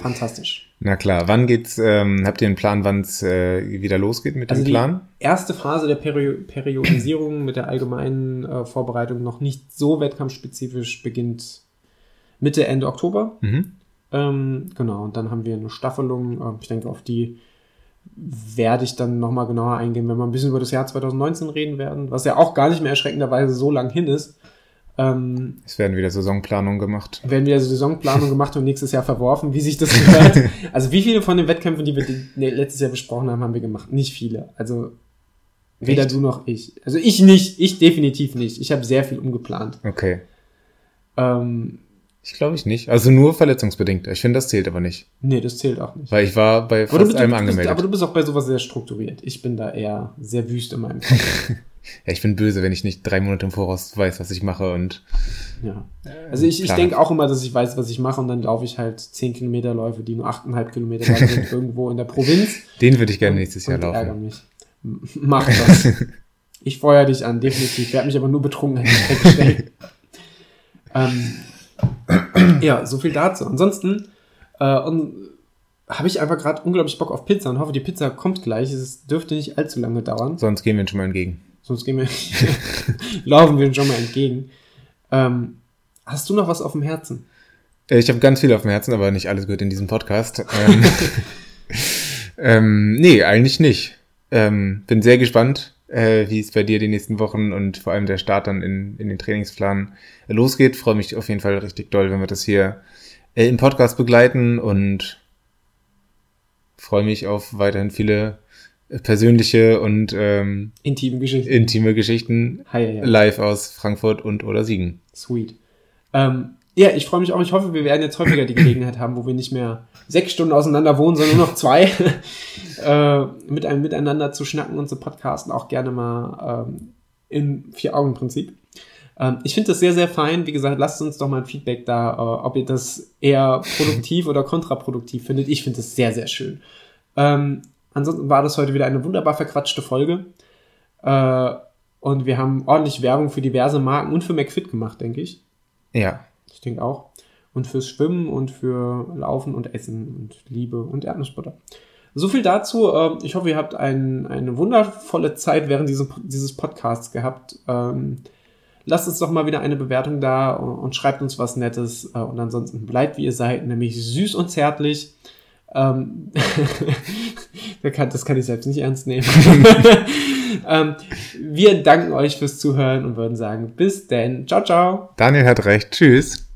Fantastisch. Na klar, wann geht's, ähm, habt ihr einen Plan, wann es äh, wieder losgeht mit also dem Plan? Die erste Phase der Peri Periodisierung mit der allgemeinen äh, Vorbereitung noch nicht so wettkampfspezifisch beginnt Mitte, Ende Oktober. Mhm. Ähm, genau, und dann haben wir eine Staffelung. Äh, ich denke, auf die werde ich dann nochmal genauer eingehen, wenn wir ein bisschen über das Jahr 2019 reden werden, was ja auch gar nicht mehr erschreckenderweise so lang hin ist. Ähm, es werden wieder Saisonplanungen gemacht. Werden wieder Saisonplanungen gemacht und nächstes Jahr verworfen, wie sich das gehört. also wie viele von den Wettkämpfen, die wir nee, letztes Jahr besprochen haben, haben wir gemacht? Nicht viele. Also weder Echt? du noch ich. Also ich nicht, ich definitiv nicht. Ich habe sehr viel umgeplant. Okay. Ähm, ich glaube ich nicht. Also nur verletzungsbedingt. Ich finde, das zählt aber nicht. Nee, das zählt auch nicht. Weil ich war bei fast bist, einem angemeldet. aber du bist auch bei sowas sehr strukturiert. Ich bin da eher sehr wüst in meinem Kopf. Ja, ich bin böse, wenn ich nicht drei Monate im Voraus weiß, was ich mache und. Ja. Also ich, ich denke auch immer, dass ich weiß, was ich mache und dann laufe ich halt zehn Kilometerläufe, die nur achteinhalb Kilometer lang sind, irgendwo in der Provinz. Den würde ich gerne nächstes Jahr laufen. Ärger mich. Mach das. ich feuer dich an, definitiv. Ich werde mich aber nur betrunken ähm, ja, so viel dazu. Ansonsten äh, habe ich einfach gerade unglaublich Bock auf Pizza und hoffe, die Pizza kommt gleich. Es dürfte nicht allzu lange dauern. Sonst gehen wir schon mal entgegen. Sonst gehen wir, laufen wir schon mal entgegen. Ähm, hast du noch was auf dem Herzen? Äh, ich habe ganz viel auf dem Herzen, aber nicht alles gehört in diesem Podcast. ähm, ähm, nee, eigentlich nicht. Ähm, bin sehr gespannt, äh, wie es bei dir die nächsten Wochen und vor allem der Start dann in, in den Trainingsplan losgeht. Freue mich auf jeden Fall richtig doll, wenn wir das hier äh, im Podcast begleiten und freue mich auf weiterhin viele persönliche und ähm, intime Geschichten, intime Geschichten hi, hi, hi. live aus Frankfurt und oder Siegen. Sweet. Ähm, ja, ich freue mich auch. Ich hoffe, wir werden jetzt häufiger die Gelegenheit haben, wo wir nicht mehr sechs Stunden auseinander wohnen, sondern nur noch zwei, äh, mit einem miteinander zu schnacken und zu podcasten. Auch gerne mal ähm, im Vier-Augen-Prinzip. Ähm, ich finde das sehr, sehr fein. Wie gesagt, lasst uns doch mal ein Feedback da, äh, ob ihr das eher produktiv oder kontraproduktiv findet. Ich finde es sehr, sehr schön. Ähm, ansonsten war das heute wieder eine wunderbar verquatschte Folge. Äh, und wir haben ordentlich Werbung für diverse Marken und für McFit gemacht, denke ich. Ja. Ich denke auch. Und fürs Schwimmen und für Laufen und Essen und Liebe und Erdnussbutter. So viel dazu. Ähm, ich hoffe, ihr habt ein, eine wundervolle Zeit während diesem, dieses Podcasts gehabt. Ähm, lasst uns doch mal wieder eine Bewertung da und schreibt uns was Nettes. Äh, und ansonsten bleibt wie ihr seid, nämlich süß und zärtlich. Ähm, das kann ich selbst nicht ernst nehmen. ähm, wir danken euch fürs Zuhören und würden sagen, bis denn. Ciao, ciao. Daniel hat recht. Tschüss.